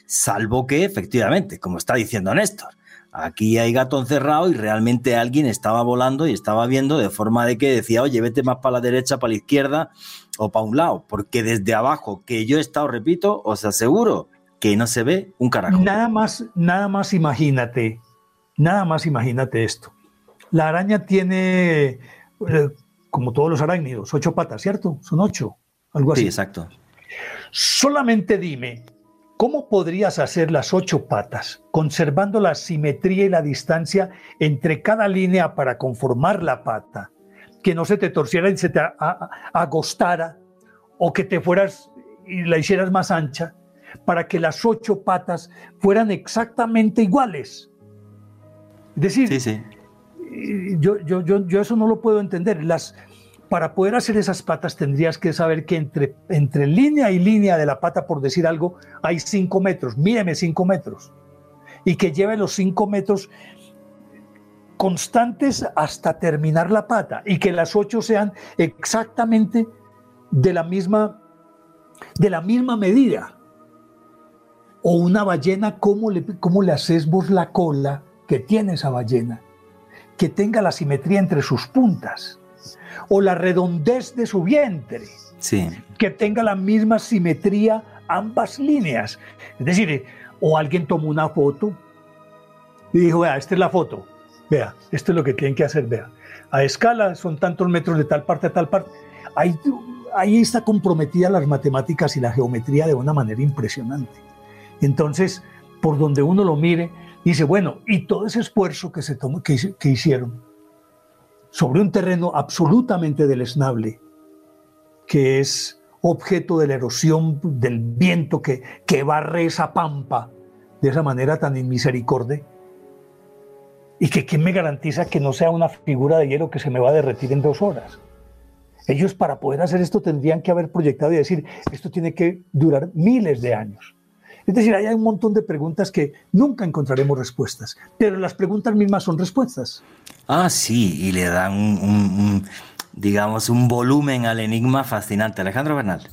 Speaker 1: salvo que efectivamente, como está diciendo Néstor, aquí hay gato encerrado y realmente alguien estaba volando y estaba viendo de forma de que decía, oye, vete más para la derecha, para la izquierda o para un lado, porque desde abajo, que yo he estado, repito, os aseguro que no se ve un carajo.
Speaker 4: Nada más, nada más imagínate, nada más imagínate esto. La araña tiene, eh, como todos los arácnidos, ocho patas, ¿cierto? Son ocho, algo así.
Speaker 1: Sí, exacto.
Speaker 4: Solamente dime, ¿cómo podrías hacer las ocho patas conservando la simetría y la distancia entre cada línea para conformar la pata? Que no se te torciera y se te agostara, o que te fueras y la hicieras más ancha para que las ocho patas fueran exactamente iguales. Es decir, Yo, yo, yo, yo, eso no lo puedo entender. Las, para poder hacer esas patas tendrías que saber que entre, entre línea y línea de la pata, por decir algo, hay cinco metros. Míreme cinco metros. Y que lleve los cinco metros constantes hasta terminar la pata y que las ocho sean exactamente de la misma, de la misma medida. O una ballena, ¿cómo le, cómo le haces vos la cola que tiene esa ballena? Que tenga la simetría entre sus puntas. O la redondez de su vientre.
Speaker 1: Sí.
Speaker 4: Que tenga la misma simetría ambas líneas. Es decir, o alguien tomó una foto y dijo, vea, esta es la foto. Vea, esto es lo que tienen que hacer, vea. A escala son tantos metros de tal parte a tal parte. Ahí, ahí está comprometida las matemáticas y la geometría de una manera impresionante. Entonces, por donde uno lo mire, dice, bueno, y todo ese esfuerzo que, se tomó, que, hicieron sobre un terreno absolutamente deleznable, que es objeto de la erosión del viento que, que barre esa pampa de esa manera tan inmisericordia, y que quién me garantiza que no sea una figura de hielo que se me va a derretir en dos horas. Ellos para poder hacer esto tendrían que haber proyectado y decir, esto tiene que durar miles de años. Es decir, hay un montón de preguntas que nunca encontraremos respuestas, pero las preguntas mismas son respuestas.
Speaker 1: Ah, sí, y le dan un, digamos, un volumen al enigma fascinante. Alejandro Bernal.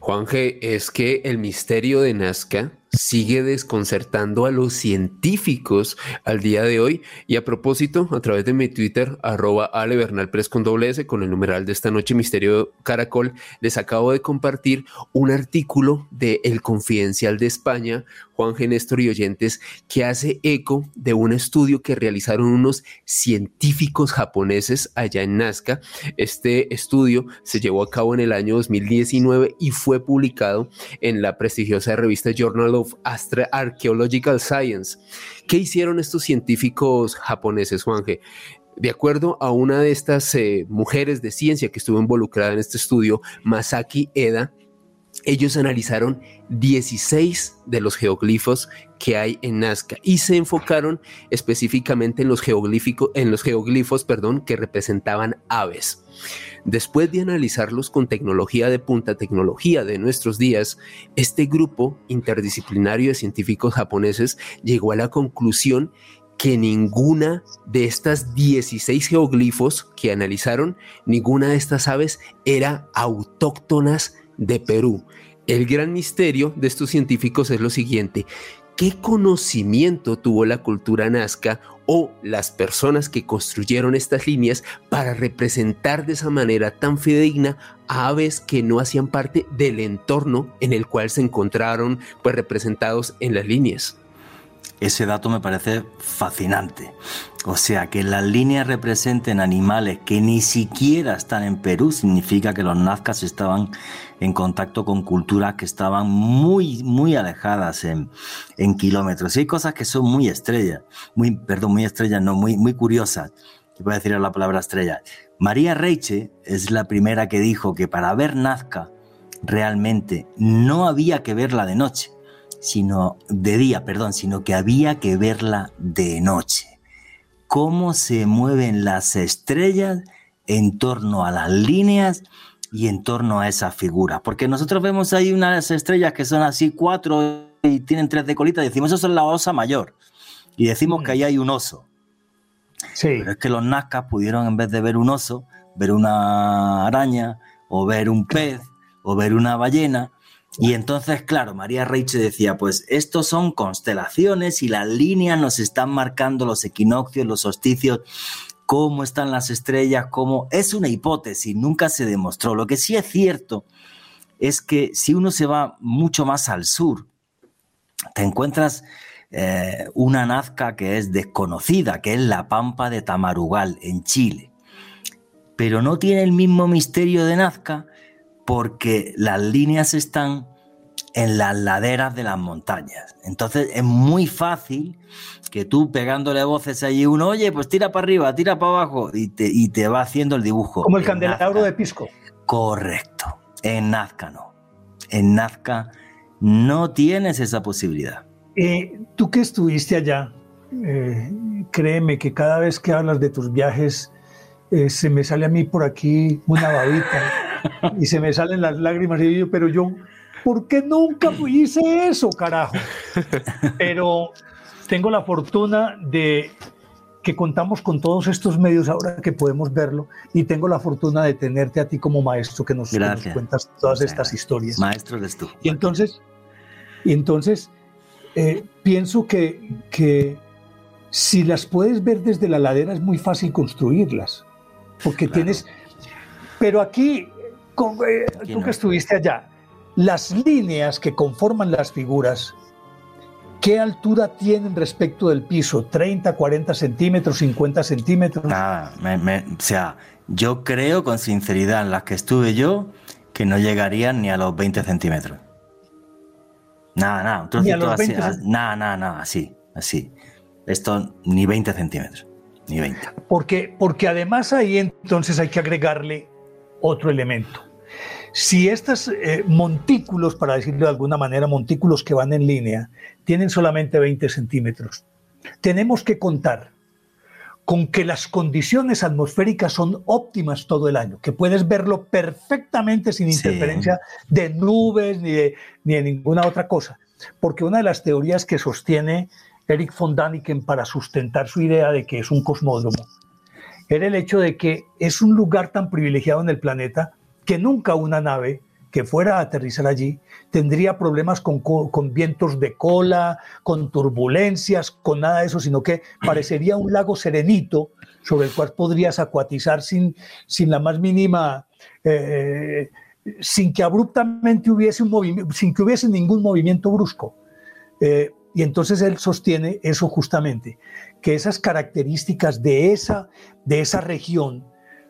Speaker 3: Juan G, es que el misterio de Nazca sigue desconcertando a los científicos al día de hoy. Y a propósito, a través de mi Twitter, arroba alebernalpress con doble S, con el numeral de esta noche, Misterio Caracol, les acabo de compartir un artículo de El Confidencial de España, Juan G. Néstor y oyentes, que hace eco de un estudio que realizaron unos científicos japoneses allá en Nazca. Este estudio se llevó a cabo en el año 2019 y fue publicado en la prestigiosa revista Journal of Archaeological Science. ¿Qué hicieron estos científicos japoneses, Juanje? De acuerdo a una de estas eh, mujeres de ciencia que estuvo involucrada en este estudio, Masaki Eda, ellos analizaron 16 de los geoglifos que hay en Nazca y se enfocaron específicamente en los, en los geoglifos perdón, que representaban aves. Después de analizarlos con tecnología de punta, tecnología de nuestros días, este grupo interdisciplinario de científicos japoneses llegó a la conclusión que ninguna de estas 16 geoglifos que analizaron, ninguna de estas aves era autóctonas de Perú. El gran misterio de estos científicos es lo siguiente, ¿qué conocimiento tuvo la cultura nazca o las personas que construyeron estas líneas para representar de esa manera tan fidedigna a aves que no hacían parte del entorno en el cual se encontraron pues representados en las líneas?
Speaker 1: Ese dato me parece fascinante. O sea, que las líneas representen animales que ni siquiera están en Perú significa que los nazcas estaban en contacto con culturas que estaban muy, muy alejadas en, en kilómetros. Y hay cosas que son muy estrellas, muy, perdón, muy estrellas, no, muy, muy curiosas. Voy a decir la palabra estrella. María Reiche es la primera que dijo que para ver Nazca realmente no había que verla de noche sino de día, perdón, sino que había que verla de noche. Cómo se mueven las estrellas en torno a las líneas y en torno a esa figura. Porque nosotros vemos ahí unas estrellas que son así cuatro y tienen tres de colita, decimos eso es la osa mayor. y decimos que ahí hay un oso.
Speaker 4: Sí.
Speaker 1: Pero es que los nazcas pudieron, en vez de ver un oso, ver una araña, o ver un pez, o ver una ballena. Y entonces, claro, María Reiche decía, pues estos son constelaciones y las líneas nos están marcando los equinoccios, los solsticios, cómo están las estrellas, cómo... Es una hipótesis, nunca se demostró. Lo que sí es cierto es que si uno se va mucho más al sur, te encuentras eh, una Nazca que es desconocida, que es la Pampa de Tamarugal, en Chile. Pero no tiene el mismo misterio de Nazca porque las líneas están en las laderas de las montañas. Entonces es muy fácil que tú pegándole voces allí uno, oye, pues tira para arriba, tira para abajo y te, y te va haciendo el dibujo.
Speaker 4: Como el candelabro de Pisco.
Speaker 1: Correcto. En Nazca no. En Nazca no tienes esa posibilidad.
Speaker 4: Eh, tú que estuviste allá, eh, créeme que cada vez que hablas de tus viajes, eh, se me sale a mí por aquí una babita y se me salen las lágrimas y yo, pero yo, ¿por qué nunca hice eso, carajo? Pero tengo la fortuna de que contamos con todos estos medios ahora que podemos verlo y tengo la fortuna de tenerte a ti como maestro que nos, que nos cuentas todas estas historias.
Speaker 1: Maestro eres tú.
Speaker 4: Y entonces, y entonces eh, pienso que, que si las puedes ver desde la ladera es muy fácil construirlas, porque tienes... Pero aquí, con, eh, tú que estuviste allá, las líneas que conforman las figuras ¿Qué altura tienen respecto del piso? ¿30, 40 centímetros, 50 centímetros?
Speaker 1: Nada, o sea, yo creo con sinceridad en las que estuve yo que no llegarían ni a los 20 centímetros. Nada, nada, un trocito así, nada, nada, nada, así, así. Esto ni 20 centímetros, ni 20.
Speaker 4: Porque, porque además ahí entonces hay que agregarle otro elemento. Si estos eh, montículos, para decirlo de alguna manera, montículos que van en línea, tienen solamente 20 centímetros, tenemos que contar con que las condiciones atmosféricas son óptimas todo el año, que puedes verlo perfectamente sin interferencia de nubes ni de, ni de ninguna otra cosa. Porque una de las teorías que sostiene Eric von Daniken para sustentar su idea de que es un cosmódromo era el hecho de que es un lugar tan privilegiado en el planeta que nunca una nave que fuera a aterrizar allí tendría problemas con, vientos de cola, con turbulencias, con nada de eso, sino que parecería un lago serenito sobre el cual podrías acuatizar sin, sin la más mínima, eh, sin que abruptamente hubiese un movimiento, sin que hubiese ningún movimiento brusco. Eh, y entonces él sostiene eso justamente, que esas características de esa, de esa región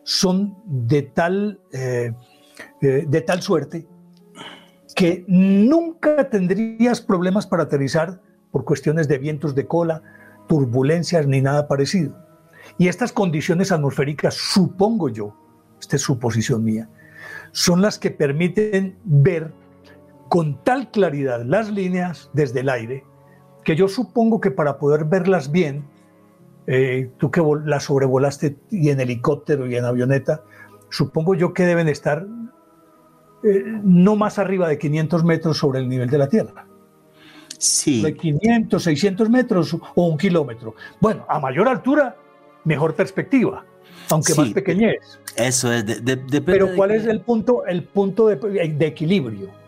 Speaker 4: son de tal, eh, eh, de tal suerte que nunca tendrías problemas para aterrizar por cuestiones de vientos de cola, turbulencias ni nada parecido. Y estas condiciones atmosféricas, supongo yo, esta es suposición mía, son las que permiten ver con tal claridad las líneas desde el aire, que yo supongo que para poder verlas bien, eh, tú que la sobrevolaste y en helicóptero y en avioneta, supongo yo que deben estar eh, no más arriba de 500 metros sobre el nivel de la Tierra.
Speaker 1: Sí.
Speaker 4: De 500, 600 metros o un kilómetro. Bueno, a mayor altura, mejor perspectiva, aunque más pequeñez.
Speaker 1: Eso es.
Speaker 4: Pero ¿cuál es el punto, el punto de equilibrio?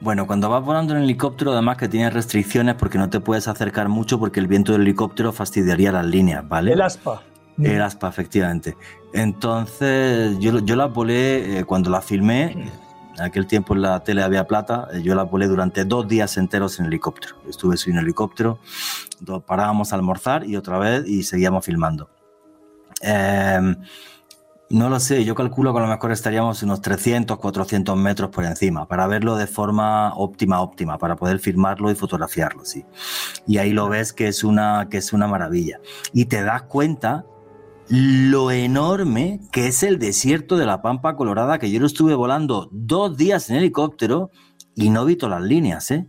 Speaker 1: Bueno, cuando vas volando en helicóptero, además que tienes restricciones porque no te puedes acercar mucho porque el viento del helicóptero fastidiaría las líneas, ¿vale?
Speaker 4: El aspa.
Speaker 1: El aspa, efectivamente. Entonces, yo, yo las volé eh, cuando la filmé. En aquel tiempo en la tele había plata. Eh, yo la volé durante dos días enteros en helicóptero. Estuve en helicóptero, parábamos a almorzar y otra vez y seguíamos filmando. Eh, no lo sé, yo calculo que a lo mejor estaríamos unos 300, 400 metros por encima, para verlo de forma óptima, óptima, para poder filmarlo y fotografiarlo, sí. Y ahí lo ves que es una, que es una maravilla. Y te das cuenta lo enorme que es el desierto de la Pampa Colorada, que yo lo estuve volando dos días en helicóptero y no vi todas las líneas, ¿eh?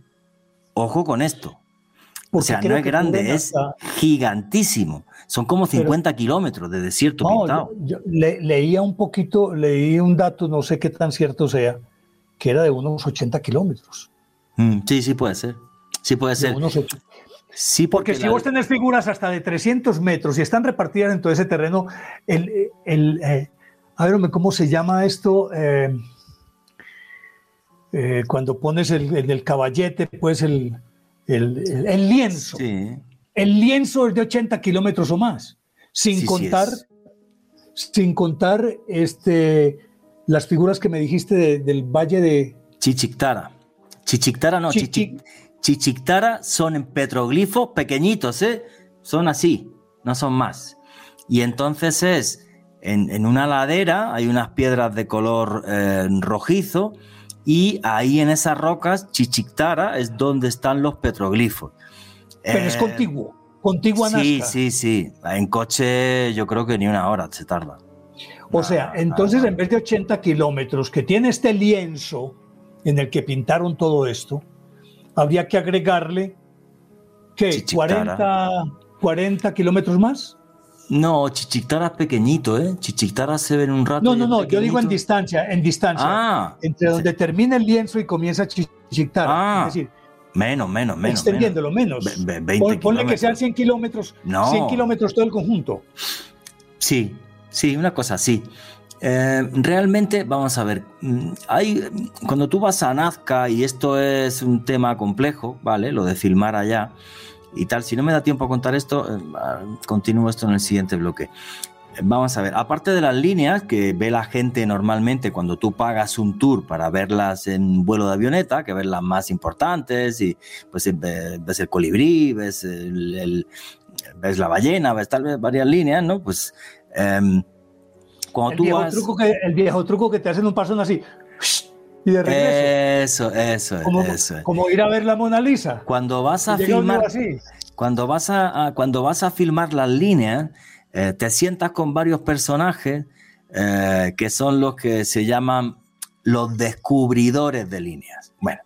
Speaker 1: Ojo con esto. O sea, no es grande, es gigantísimo. Son como 50 kilómetros de desierto pintado.
Speaker 4: Yo, leía un poquito, leí un dato, no sé qué tan cierto sea, que era de unos 80 kilómetros.
Speaker 1: Mm, sí, sí puede ser. Sí puede ser.
Speaker 4: Sí, porque, si vos tenés figuras hasta de 300 metros y están repartidas en todo ese terreno, el, el eh, a ver, ¿cómo se llama esto? Eh, eh, cuando pones el, el, caballete, pues el, el lienzo. El lienzo es de 80 kilómetros o más, sin contar, sin contar este, las figuras que me dijiste del valle de...
Speaker 1: Chichictara. Chichictara no, Chichictara son en petroglifos pequeñitos, ¿eh? Son así, no son más. Y entonces es en, una ladera, hay unas piedras de color eh, rojizo, y ahí en esas rocas, Chichictara, es donde están los petroglifos.
Speaker 4: Pero es eh, contiguo, contiguo a
Speaker 1: Sí, sí, sí. En coche yo creo que ni una hora se tarda.
Speaker 4: O sea, entonces en vez de 80 kilómetros que tiene este lienzo en el que pintaron todo esto, habría que agregarle, ¿qué? 40, 40 kilómetros más.
Speaker 1: No, Chichictara pequeñito, ¿eh? Chichictara se ve en un rato.
Speaker 4: No, no, no, yo digo en distancia, en distancia. Ah, entre donde termina el lienzo y comienza Chichictara. Ah, es decir,
Speaker 1: menos, menos, menos.
Speaker 4: Extendiéndolo, menos. ponle que sean 100 kilómetros, no. 100 kilómetros todo el conjunto.
Speaker 1: Sí, sí, una cosa así. Eh, realmente, vamos a ver, mm, hay, cuando tú vas a Nazca, y esto es un tema complejo, ¿vale? Lo de filmar allá y tal, si no me da tiempo a contar esto, eh, ah, continúo esto en el siguiente bloque. Vamos a ver, aparte de las líneas que ve la gente normalmente cuando tú pagas un tour para verlas en vuelo de avioneta, que ves las más importantes, y pues eh, ves el colibrí, ves, el, ves la ballena, ves tal vez varias líneas, ¿no? Pues em,
Speaker 4: el, viejo truco que, el viejo truco que te hacen un paso así y de regreso.
Speaker 1: Eso, eso,
Speaker 4: como,
Speaker 1: eso.
Speaker 4: Como ir a ver la Mona Lisa.
Speaker 1: Cuando vas a filmar, cuando vas a, cuando vas a filmar las líneas, eh, te sientas con varios personajes eh, que son los que se llaman los descubridores de líneas. Bueno,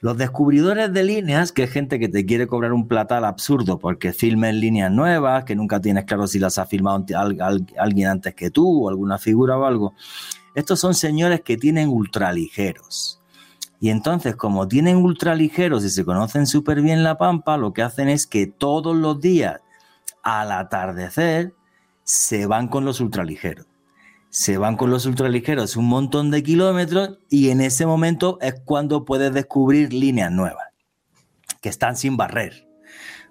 Speaker 1: los descubridores de líneas, que es gente que te quiere cobrar un platal absurdo porque filmen líneas nuevas, que nunca tienes claro si las ha filmado alguien antes que tú o alguna figura o algo. Estos son señores que tienen ultraligeros. Y entonces, como tienen ultraligeros y se conocen súper bien la pampa, lo que hacen es que todos los días, al atardecer, se van con los ultraligeros se van con los ultraligeros un montón de kilómetros y en ese momento es cuando puedes descubrir líneas nuevas que están sin barrer,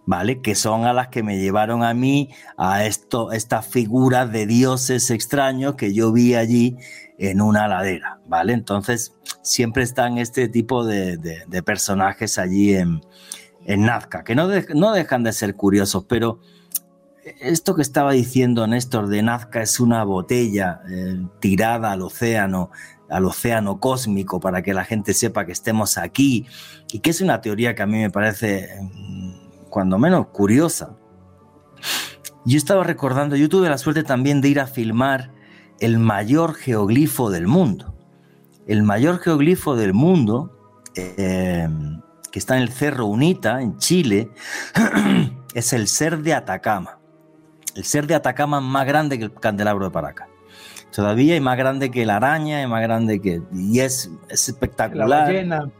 Speaker 1: ¿vale? Que son a las que me llevaron a mí a esto, estas figuras de dioses extraños que yo vi allí en una ladera, ¿vale? Entonces siempre están este tipo de, personajes allí en, Nazca, que no, no dejan de ser curiosos, pero esto que estaba diciendo Néstor de Nazca es una botella eh, tirada al océano, al océano cósmico para que la gente sepa que estemos aquí y que es una teoría que a mí me parece mm, cuando menos curiosa. Yo estaba recordando, yo tuve la suerte también de ir a filmar el mayor geoglifo del mundo. El mayor geoglifo del mundo, eh, que está en el Cerro Unita, en Chile, es el ser de Atacama el ser de Atacama es más grande que el candelabro de Paraca. Todavía es más grande que la araña, es más grande que... Y es, espectacular.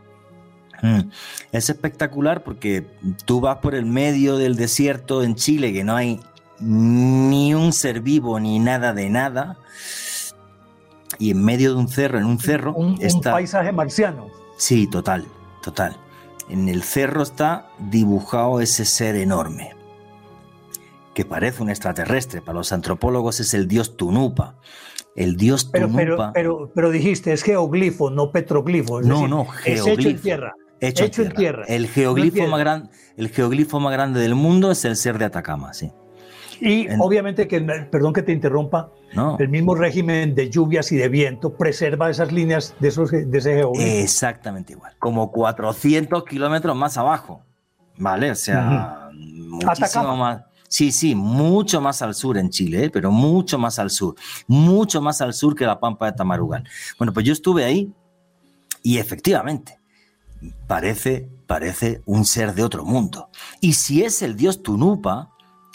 Speaker 1: Es espectacular porque tú vas por el medio del desierto en Chile, que no hay ni un ser vivo ni nada de nada. Y en medio de un cerro, en un cerro,
Speaker 4: un, está. Un paisaje marciano.
Speaker 1: Sí, total, total. En el cerro está dibujado ese ser enorme que parece un extraterrestre. Para los antropólogos es el dios Tunupa. El dios
Speaker 4: Tunupa. Pero, pero, pero, dijiste, es geoglifo, no petroglifo.
Speaker 1: no, no,
Speaker 4: geoglifo. Es hecho en tierra. Hecho, en, tierra.
Speaker 1: El, geoglifo más grande, el geoglifo más grande del mundo es el ser de Atacama, sí.
Speaker 4: Y obviamente que, perdón que te interrumpa, el mismo régimen de lluvias y de viento preserva esas líneas de, esos, de ese geoglifo.
Speaker 1: Exactamente igual. Como 400 kilómetros más abajo, ¿vale? O sea, muchísimo más Sí, sí, mucho más al sur en Chile, ¿eh? pero mucho más al sur, mucho más al sur que la Pampa de Tamarugal. Bueno, pues yo estuve ahí y efectivamente parece, parece un ser de otro mundo. Y si es el dios Tunupa,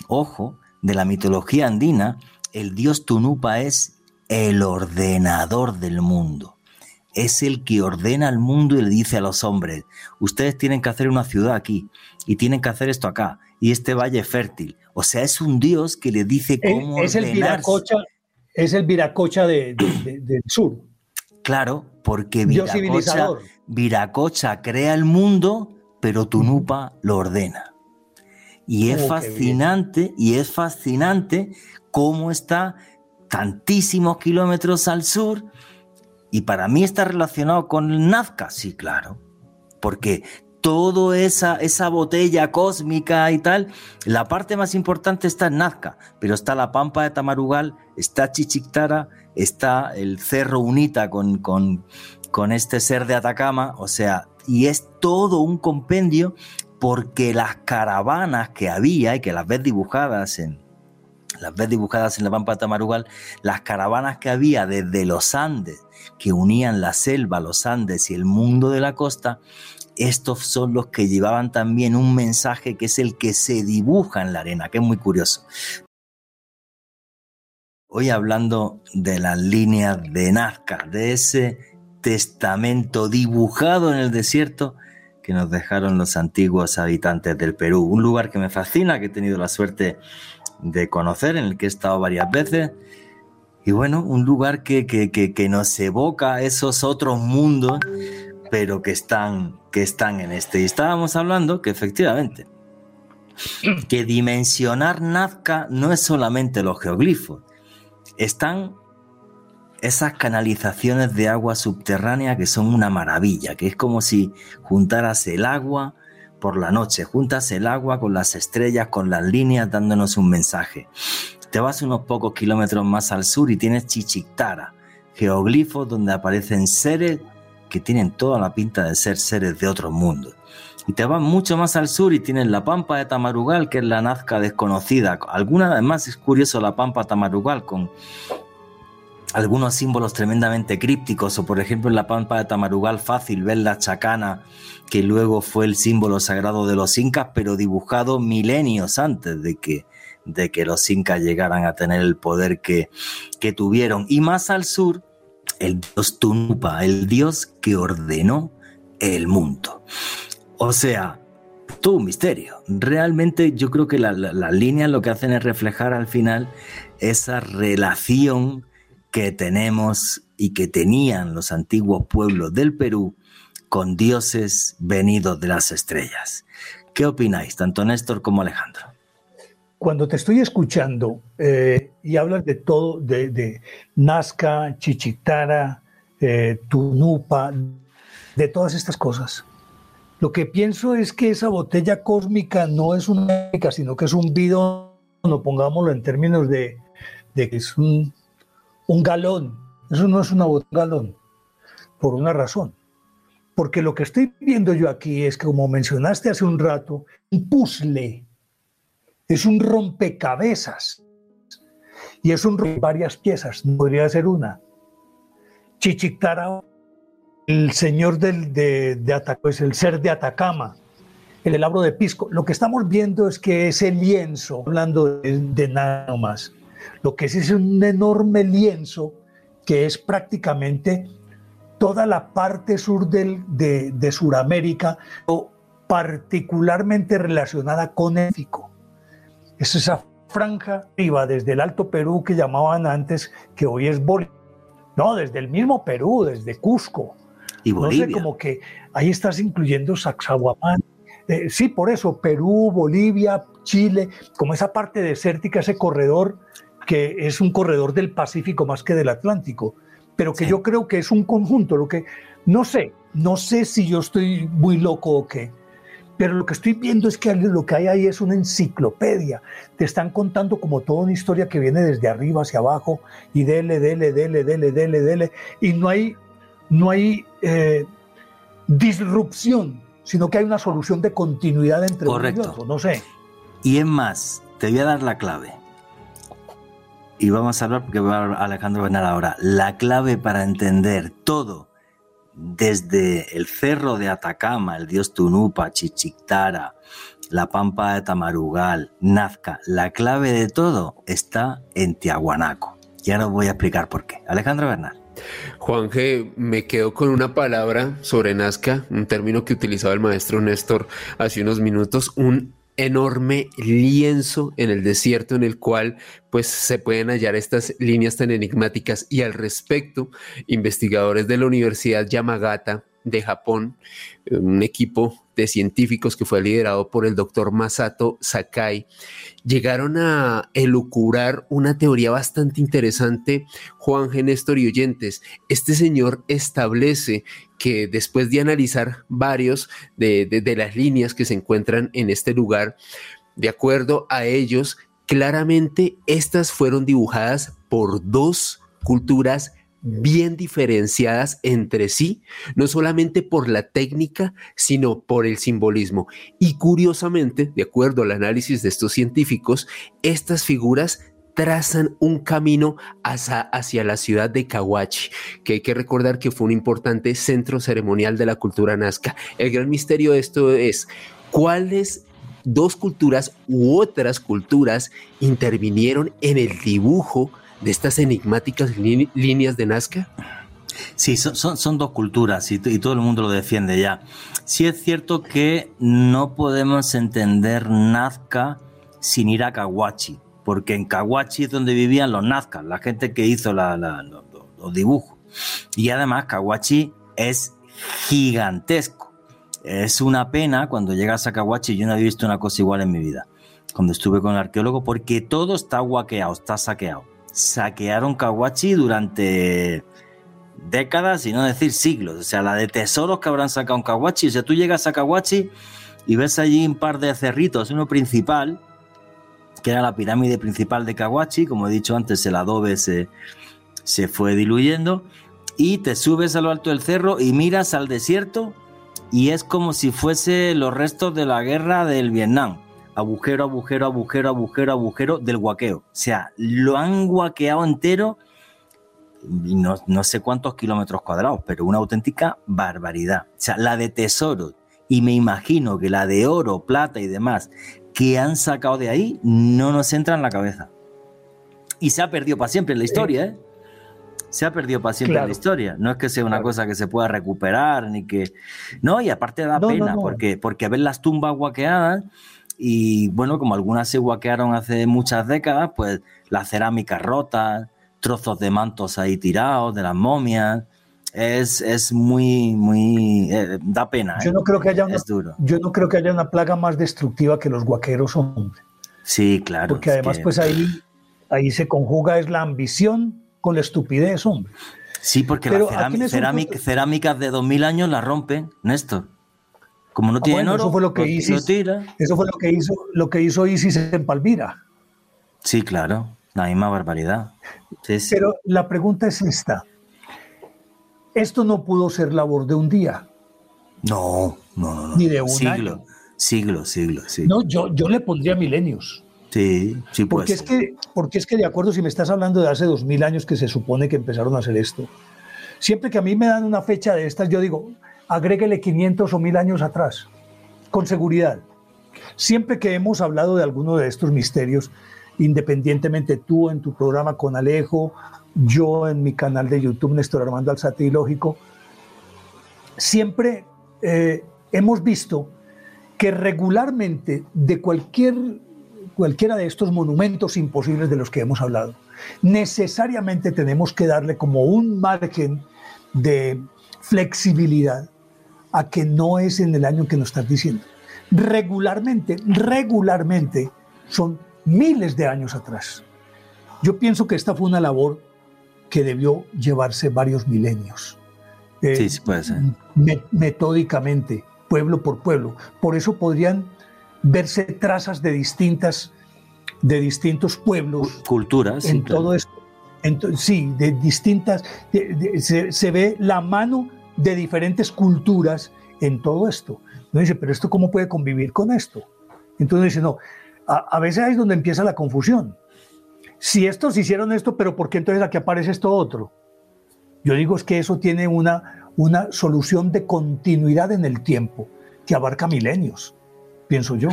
Speaker 1: ojo, de la mitología andina, el dios Tunupa es el ordenador del mundo es el que ordena al mundo y le dice a los hombres, ustedes tienen que hacer una ciudad aquí y tienen que hacer esto acá y este valle fértil. O sea, es un Dios que le dice cómo
Speaker 4: es, el Viracocha, es el Viracocha del sur.
Speaker 1: Claro, porque Viracocha, Viracocha crea el mundo, pero Tunupa lo ordena. Y es oh, fascinante, y es fascinante cómo está tantísimos kilómetros al sur y para mí está relacionado con el Nazca, sí, claro, porque toda esa, esa botella cósmica y tal, la parte más importante está en Nazca, pero está la Pampa de Tamarugal, está Chichictara, está el Cerro Unita con, con, con este ser de Atacama, o sea, y es todo un compendio porque las caravanas que había y que las ves dibujadas en, las ves dibujadas en la Pampa de Tamarugal, las caravanas que había desde los Andes, que unían la selva, los Andes y el mundo de la costa, estos son los que llevaban también un mensaje que es el que se dibuja en la arena, que es muy curioso. Hoy hablando de las líneas de Nazca, de ese testamento dibujado en el desierto que nos dejaron los antiguos habitantes del Perú. Un lugar que me fascina, que he tenido la suerte de conocer, en el que he estado varias veces. Y bueno, un lugar que, que, nos evoca esos otros mundos, pero que están, que están en este. Y estábamos hablando que efectivamente, que dimensionar Nazca no es solamente los geoglifos, están esas canalizaciones de agua subterránea que son una maravilla, que es como si juntaras el agua por la noche, juntas el agua con las estrellas, con las líneas, dándonos un mensaje. Te vas unos pocos kilómetros más al sur y tienes Chichictara, geoglifos donde aparecen seres que tienen toda la pinta de ser seres de otro mundo. Y te vas mucho más al sur y tienes la pampa de Tamarugal, que es la Nazca desconocida. Alguna, además, es curioso la pampa Tamarugal con algunos símbolos tremendamente crípticos, o por ejemplo en la pampa de Tamarugal fácil ver la chacana, que luego fue el símbolo sagrado de los incas, pero dibujado milenios antes de que, de que los incas llegaran a tener el poder que, que tuvieron. Y más al sur, el dios Tunupa, el dios que ordenó el mundo. O sea, todo un misterio. Realmente yo creo que las líneas lo que hacen es reflejar al final esa relación que tenemos y que tenían los antiguos pueblos del Perú con dioses venidos de las estrellas. ¿Qué opináis, tanto Néstor como Alejandro?
Speaker 4: Cuando te estoy escuchando eh, y hablas de todo, de, Nazca, Chichitara, eh, Tunupa, de todas estas cosas, lo que pienso es que esa botella cósmica no es una sino que es un bidón, no pongámoslo en términos de, de que es un un galón. Eso no es una un galón, por una razón. Porque lo que estoy viendo yo aquí es que, como mencionaste hace un rato, un puzzle, es un rompecabezas. Y es un varias piezas, no podría ser una. Chichictara, el señor del, de, de es el ser de Atacama, el helabro de Pisco. Lo que estamos viendo es que ese lienzo, hablando de nada más, lo que es es un enorme lienzo que es prácticamente toda la parte sur del, de, de Sudamérica, particularmente relacionada con México. Es esa franja arriba desde el Alto Perú que llamaban antes, que hoy es Bolivia. No, desde el mismo Perú, desde Cusco.
Speaker 1: Y Bolivia.
Speaker 4: No sé, como que ahí estás incluyendo Sacsayhuamán. Eh, sí, por eso, Perú, Bolivia, Chile, como esa parte desértica, ese corredor que es un corredor del Pacífico más que del Atlántico, pero que yo creo que es un conjunto, lo que no sé, no sé si yo estoy muy loco o qué, pero lo que estoy viendo es que lo que hay ahí es una enciclopedia. Te están contando como toda una historia que viene desde arriba hacia abajo y dele, dele, dele, dele, dele, dele, y no hay, no hay eh, disrupción, sino que hay una solución de continuidad entre
Speaker 1: Correcto.
Speaker 4: no sé.
Speaker 1: Y es más, te voy a dar la clave y vamos a hablar porque va Alejandro Bernal ahora. La clave para entender todo, desde el cerro de Atacama, el dios Tunupa, Chichictara, la pampa de Tamarugal, Nazca, la clave de todo está en Tiahuanaco. Y ahora os voy a explicar por qué. Alejandro Bernal.
Speaker 3: Juan G, me quedo con una palabra sobre Nazca, un término que utilizaba el maestro Néstor hace unos minutos, un enorme lienzo en el desierto en el cual pues se pueden hallar estas líneas tan enigmáticas y al respecto investigadores de la Universidad Yamagata de Japón, un equipo de científicos que fue liderado por el doctor Masato Sakai, llegaron a elucurar una teoría bastante interesante, Juan Genestor y oyentes. Este señor establece que después de analizar varios de, de las líneas que se encuentran en este lugar, de acuerdo a ellos, claramente estas fueron dibujadas por dos culturas bien diferenciadas entre sí, no solamente por la técnica, sino por el simbolismo. Y curiosamente, de acuerdo al análisis de estos científicos, estas figuras trazan un camino hacia, hacia, la ciudad de Kawachi, que hay que recordar que fue un importante centro ceremonial de la cultura nazca. El gran misterio de esto es cuáles dos culturas u otras culturas intervinieron en el dibujo de estas enigmáticas líneas de Nazca?
Speaker 1: Sí, son, son, dos culturas y, todo el mundo lo defiende ya. Sí es cierto que no podemos entender Nazca sin ir a Kawachi, porque en Kawachi es donde vivían los Nazcas, la gente que hizo los, dibujos. Y además Kawachi es gigantesco. Es una pena cuando llegas a Kawachi, yo no había visto una cosa igual en mi vida, cuando estuve con el arqueólogo, porque todo está guaqueado, está saqueado saquearon Kawachi durante décadas, y no decir siglos. O sea, la de tesoros que habrán sacado en Kawachi. O sea, tú llegas a Kawachi y ves allí un par de cerritos, uno principal, que era la pirámide principal de Kawachi. Como he dicho antes, el adobe se, se fue diluyendo. Y te subes a lo alto del cerro y miras al desierto y es como si fuese los restos de la guerra del Vietnam agujero, agujero, agujero, agujero, agujero del guaqueo. O sea, lo han guaqueado entero no, no, sé cuántos kilómetros cuadrados, pero una auténtica barbaridad. O sea, la de tesoros, y me imagino que la de oro, plata y demás que han sacado de ahí no nos entra en la cabeza. Y se ha perdido para siempre en la historia, ¿eh? Se ha perdido para siempre en la historia. No es que sea una cosa que se pueda recuperar, ni que. No, y aparte da pena, Porque, porque ver las tumbas guaqueadas y bueno, como algunas se guaquearon hace muchas décadas, pues las cerámicas rotas, trozos de mantos ahí tirados, de las momias. Es, es muy, muy. Eh, da pena.
Speaker 4: Yo, no creo que haya una, yo no creo que haya una plaga más destructiva que los guaqueros, hombre.
Speaker 1: Sí, claro.
Speaker 4: Porque además, pues ahí, ahí se conjuga es la ambición con la estupidez, hombre.
Speaker 1: Sí, porque las cerámicas de 2000 años las rompen, Néstor. Como no ah, tiene oro,
Speaker 4: eso fue lo que hizo, Eso fue lo que hizo, lo que hizo Isis en Palmira.
Speaker 1: Sí, claro, la misma barbaridad.
Speaker 4: Pero la pregunta es esta. Esto no pudo ser labor de un día.
Speaker 1: No, no, no.
Speaker 4: Ni de un
Speaker 1: siglo,
Speaker 4: año.
Speaker 1: Siglo, siglo, sí.
Speaker 4: No, yo, yo le pondría milenios.
Speaker 1: Sí, sí,
Speaker 4: porque es que Porque es que, de acuerdo, si me estás hablando de hace dos mil años que se supone que empezaron a hacer esto, siempre que a mí me dan una fecha de estas, yo digo, agréguele 500 o 1000 años atrás, con seguridad. Siempre que hemos hablado de alguno de estos misterios, independientemente tú en tu programa con Alejo, yo en mi canal de YouTube, Néstor Armando Alzate Lógico, siempre eh, hemos visto que regularmente de cualquier, cualquiera de estos monumentos imposibles de los que hemos hablado, necesariamente tenemos que darle como un margen de flexibilidad a que no es en el año que nos estás diciendo. Regularmente, regularmente son miles de años atrás. Yo pienso que esta fue una labor que debió llevarse varios milenios.
Speaker 1: Eh, sí, sí puede ser.
Speaker 4: metódicamente, pueblo por pueblo. Por eso podrían verse trazas de distintas, de distintos pueblos.
Speaker 1: Culturas.
Speaker 4: En todo esto. sí, de distintas. se, se, ve la mano de diferentes culturas en todo esto. No dice, pero esto cómo puede convivir con esto. Entonces dice, no, a, veces ahí es donde empieza la confusión. Si estos hicieron esto, pero ¿por qué entonces aquí aparece esto otro? Yo digo es que eso tiene una, una solución de continuidad en el tiempo que abarca milenios, pienso yo.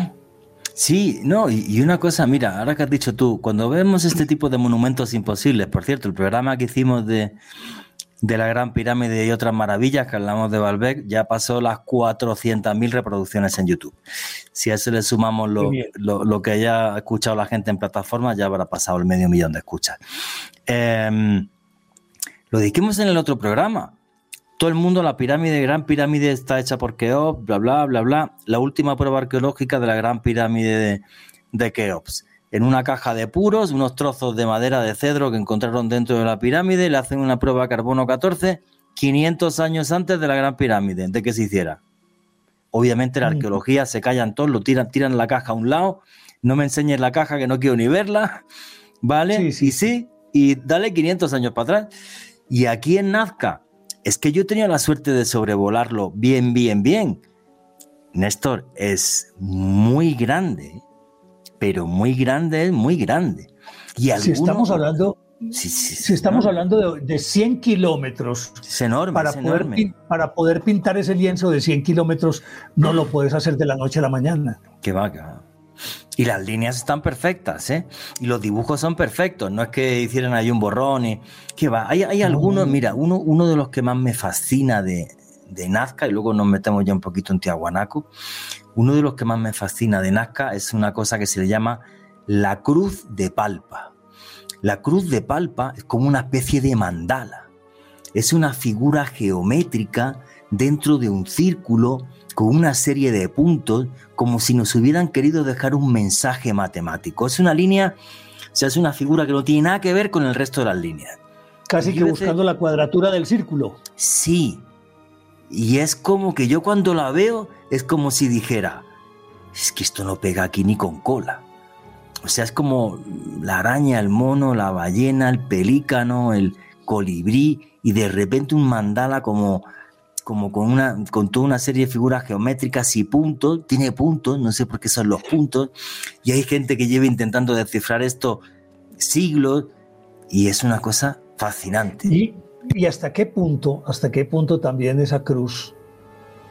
Speaker 1: Sí, no, y, una cosa, mira, ahora que has dicho tú, cuando vemos este tipo de monumentos imposibles, por cierto, el programa que hicimos de, de la Gran Pirámide y otras maravillas que hablamos de Balbec, ya pasó las 400.000 reproducciones en YouTube. Si a eso le sumamos lo, que haya escuchado la gente en plataformas, ya habrá pasado el medio millón de escuchas. Em, lo dijimos en el otro programa. Todo el mundo, la pirámide, Gran Pirámide está hecha por Keops, bla, bla, bla, bla. La última prueba arqueológica de la Gran Pirámide de, de Keops en una caja de puros, unos trozos de madera de cedro que encontraron dentro de la pirámide, le hacen una prueba de carbono 14, 500 años antes de la Gran Pirámide, de que se hiciera. Obviamente la mm. arqueología se callan todos, lo tiran, tiran la caja a un lado, no me enseñes la caja que no quiero ni verla, ¿vale? Sí, sí. Y sí, y dale 500 años para atrás. Y aquí en Nazca, es que yo tenía la suerte de sobrevolarlo bien, bien, bien. Néstor, es muy grande pero muy grande es muy grande.
Speaker 4: Y si estamos hablando, si estamos hablando de, 100 kilómetros,
Speaker 1: es enorme,
Speaker 4: para, poder, para poder pintar ese lienzo de 100 kilómetros, no lo puedes hacer de la noche a la mañana.
Speaker 1: Qué vaca. Y las líneas están perfectas, ¿eh? Y los dibujos son perfectos, no es que hicieran ahí un borrón y... ¿Qué va? Hay, hay algunos, mira, uno, uno de los que más me fascina de, de Nazca, y luego nos metemos ya un poquito en Tiahuanaco, uno de los que más me fascina de Nazca es una cosa que se le llama la cruz de palpa. La cruz de palpa es como una especie de mandala. Es una figura geométrica dentro de un círculo con una serie de puntos, como si nos hubieran querido dejar un mensaje matemático. Es una línea, o sea, es una figura que no tiene nada que ver con el resto de las líneas.
Speaker 4: Casi que buscando la cuadratura del círculo.
Speaker 1: Sí, y es como que yo cuando la veo, es como si dijera, es que esto no pega aquí ni con cola. O sea, es como la araña, el mono, la ballena, el pelícano, el colibrí y de repente un mandala como, como con, una, con toda una serie de figuras geométricas y puntos. Tiene puntos, no sé por qué son los puntos. Y hay gente que lleva intentando descifrar esto siglos y es una cosa fascinante.
Speaker 4: ¿Y hasta qué punto, hasta qué punto también esa cruz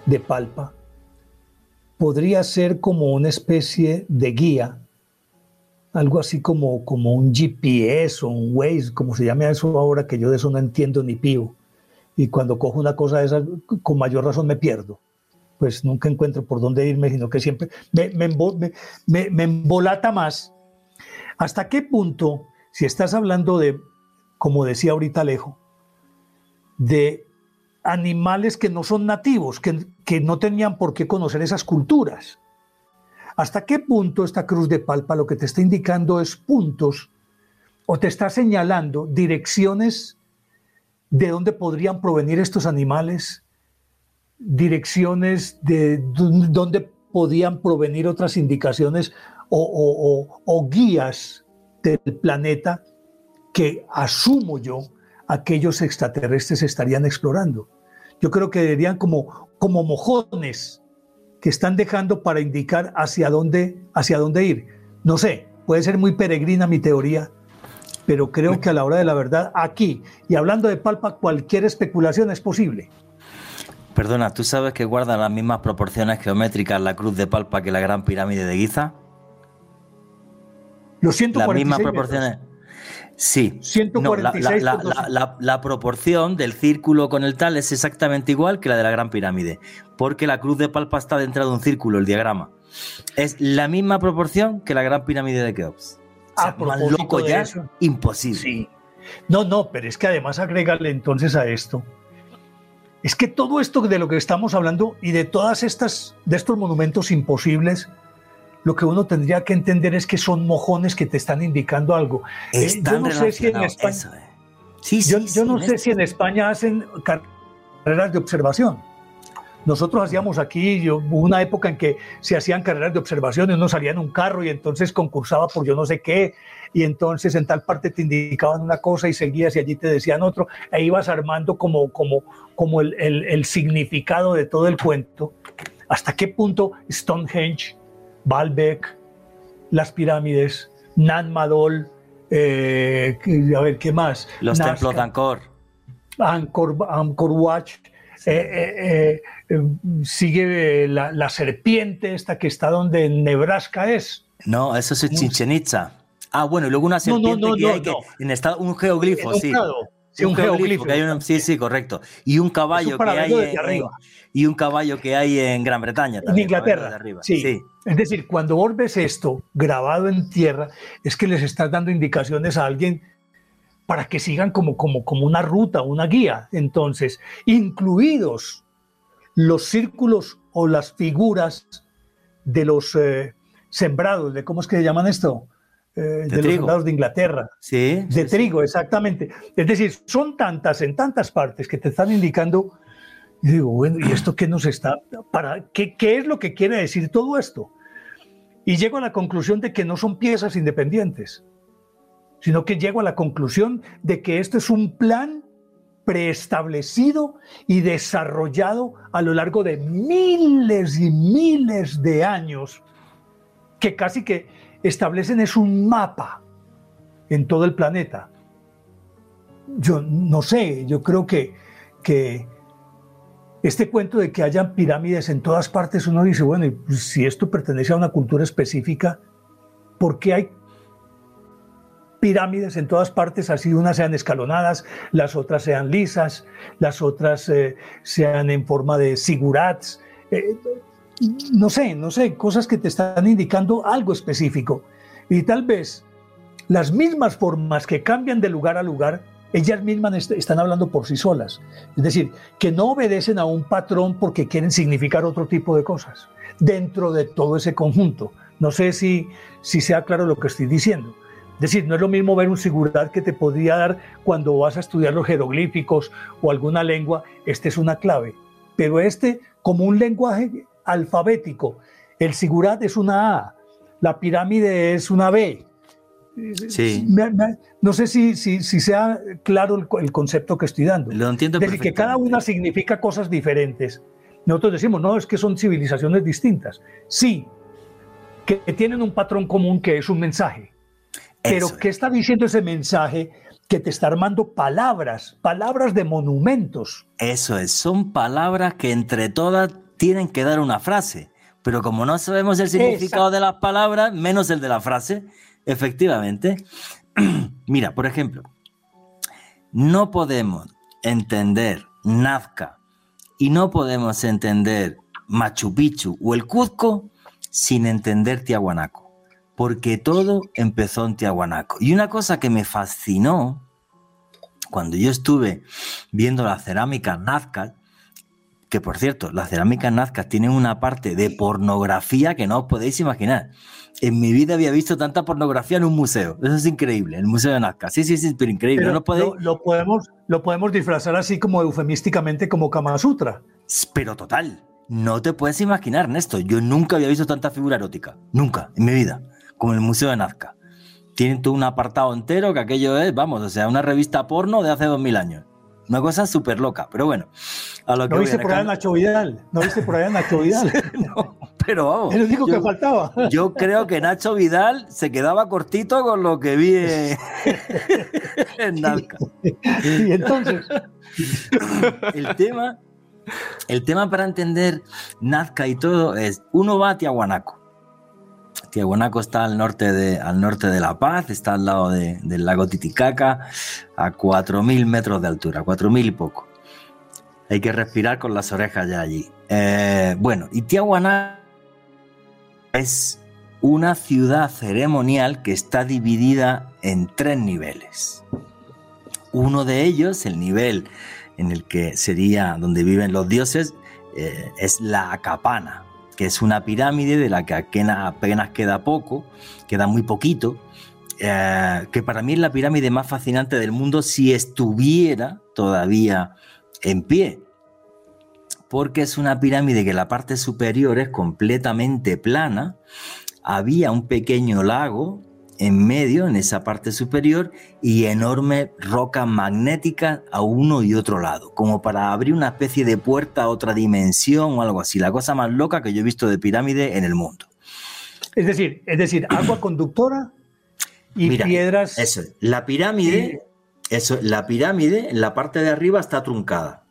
Speaker 4: de palpa podría ser como una especie de guía, algo así como, como un GPS o un Waze, como se llame eso ahora, que yo de eso no entiendo ni pío. Y cuando cojo una cosa de esa, con mayor razón me pierdo. Pues nunca encuentro por dónde irme, sino que siempre me, me, me embolata más. ¿Hasta qué punto, si estás hablando de, como decía ahorita Alejo, de animales que no son nativos, que, que, no tenían por qué conocer esas culturas. ¿Hasta qué punto esta cruz de palpa lo que te está indicando es puntos o te está señalando direcciones de dónde podrían provenir estos animales, direcciones de dónde podían provenir otras indicaciones o, o guías del planeta que asumo yo aquellos extraterrestres estarían explorando. Yo creo que deberían como, como mojones que están dejando para indicar hacia dónde, hacia dónde ir. No sé, puede ser muy peregrina mi teoría, pero creo que a la hora de la verdad, aquí, y hablando de palpa, cualquier especulación es posible.
Speaker 1: Perdona, ¿tú sabes que guarda las mismas proporciones geométricas la cruz de palpa que la gran pirámide de Giza?
Speaker 4: Lo siento,
Speaker 1: las mismas proporciones. Sí. 146 la, proporción del círculo con el tal es exactamente igual que la de la Gran Pirámide, porque la cruz de Palpa está dentro de un círculo, el diagrama. Es la misma proporción que la Gran Pirámide de Keops.
Speaker 4: O más loco ya,
Speaker 1: imposible.
Speaker 4: Sí. No, no, pero es que además agregarle entonces a esto, es que todo esto de lo que estamos hablando y de todas estas, de estos monumentos imposibles, lo que uno tendría que entender es que son mojones que te están indicando algo.
Speaker 1: Eh, yo no sé si en España,
Speaker 4: sí, yo, no sé si en España hacen carreras de observación. Nosotros hacíamos aquí, yo, una época en que se hacían carreras de observación y uno salía en un carro y entonces concursaba por yo no sé qué, y entonces en tal parte te indicaban una cosa y seguías y allí te decían otro, e ibas armando como, como, como el, el significado de todo el cuento. ¿Hasta qué punto Stonehenge Baalbek, las pirámides, Nan Madol, eh, a ver, ¿qué más?
Speaker 1: Los templos de Angkor.
Speaker 4: Angkor, Angkor Watch. Eh, eh, sigue la, serpiente esta que está donde Nebraska es.
Speaker 1: No, eso es Chichen Itza. Ah, bueno, y luego una serpiente que hay que en estado, un geoglifo, sí. Un, geoglifo. sí, sí, correcto. Y un caballo que hay en, y un caballo que hay en Gran Bretaña.
Speaker 4: en Inglaterra. Sí. Es decir, cuando vos ves esto grabado en tierra, es que les estás dando indicaciones a alguien para que sigan como, como, como una ruta, una guía. Entonces, incluidos los círculos o las figuras de los eh, sembrados, de cómo es que se llaman esto, eh, de, los sembrados de Inglaterra.
Speaker 1: Sí.
Speaker 4: De trigo, exactamente. Es decir, son tantas, en tantas partes que te están indicando. Y digo, bueno, ¿y esto qué nos está? Para, ¿qué, ¿Qué es lo que quiere decir todo esto? Y llego a la conclusión de que no son piezas independientes, sino que llego a la conclusión de que esto es un plan preestablecido y desarrollado a lo largo de miles y miles de años, que casi que establecen es un mapa en todo el planeta. Yo no sé, yo creo que, que este cuento de que hayan pirámides en todas partes, uno dice, bueno, si esto pertenece a una cultura específica, ¿por qué hay pirámides en todas partes, así unas sean escalonadas, las otras sean lisas, las otras eh, sean en forma de sigurats, eh, no sé, no sé, cosas que te están indicando algo específico. Y tal vez las mismas formas que cambian de lugar a lugar, ellas mismas están hablando por sí solas. Es decir, que no obedecen a un patrón porque quieren significar otro tipo de cosas dentro de todo ese conjunto. No sé si, si sea claro lo que estoy diciendo. Es decir, no es lo mismo ver un sigurat que te podría dar cuando vas a estudiar los jeroglíficos o alguna lengua, este es una clave. Pero este, como un lenguaje alfabético, el sigurat es una A, la pirámide es una B.
Speaker 1: Sí.
Speaker 4: no sé si, si, sea claro el, concepto que estoy dando.
Speaker 1: Lo entiendo.
Speaker 4: Es decir, que cada una significa cosas diferentes. Nosotros decimos, no, es que son civilizaciones distintas. Sí, que tienen un patrón común que es un mensaje. Pero ¿qué está diciendo ese mensaje? Que te está armando palabras, palabras de monumentos.
Speaker 1: Eso es, son palabras que entre todas tienen que dar una frase. Pero como no sabemos el significado de las palabras, menos el de la frase, efectivamente. Mira, por ejemplo, no podemos entender Nazca y no podemos entender Machu Picchu o el Cuzco sin entender Tiahuanaco porque todo empezó en Tiahuanaco. Y una cosa que me fascinó cuando yo estuve viendo la cerámica Nazca, que por cierto, las cerámicas Nazca tienen una parte de pornografía que no os podéis imaginar. En mi vida había visto tanta pornografía en un museo. Eso es increíble, el Museo de Nazca. Sí, sí, sí, pero increíble.
Speaker 4: lo, podemos, lo podemos disfrazar así como eufemísticamente como Kama Sutra.
Speaker 1: Pero total, no te puedes imaginar, Néstor. Yo nunca había visto tanta figura erótica. Nunca, en mi vida como el Museo de Nazca. Tienen todo un apartado entero que aquello es, vamos, o sea, una revista porno de hace dos mil años. Una cosa súper loca, pero bueno.
Speaker 4: A lo que ¿No viste por allá Nacho Vidal? ¿No viste por allá Nacho Vidal?
Speaker 1: no, pero vamos.
Speaker 4: Es lo único que faltaba.
Speaker 1: Yo creo que Nacho Vidal se quedaba cortito con lo que vi en, Nazca.
Speaker 4: Y entonces.
Speaker 1: el tema, el tema para entender Nazca y todo es: uno va a Tiahuanaco Tiahuanaco está al norte de, al norte de La Paz, está al lado del lago Titicaca, a 4.000 metros de altura, 4.000 y poco. Hay que respirar con las orejas ya allí. Eh, bueno, y Tiahuanaco es una ciudad ceremonial que está dividida en tres niveles. Uno de ellos, el nivel en el que sería donde viven los dioses, eh, es la Acapana, que es una pirámide de la que apenas queda poco, queda muy poquito, eh, que para mí es la pirámide más fascinante del mundo si estuviera todavía en pie, porque es una pirámide que la parte superior es completamente plana, había un pequeño lago en medio, en esa parte superior, y enorme roca magnética a uno y otro lado, como para abrir una especie de puerta a otra dimensión o algo así. La cosa más loca que yo he visto de pirámide en el mundo.
Speaker 4: Es decir, es decir, agua conductora y piedras.
Speaker 1: Eso, la pirámide, eso, la pirámide en la parte de arriba está truncada.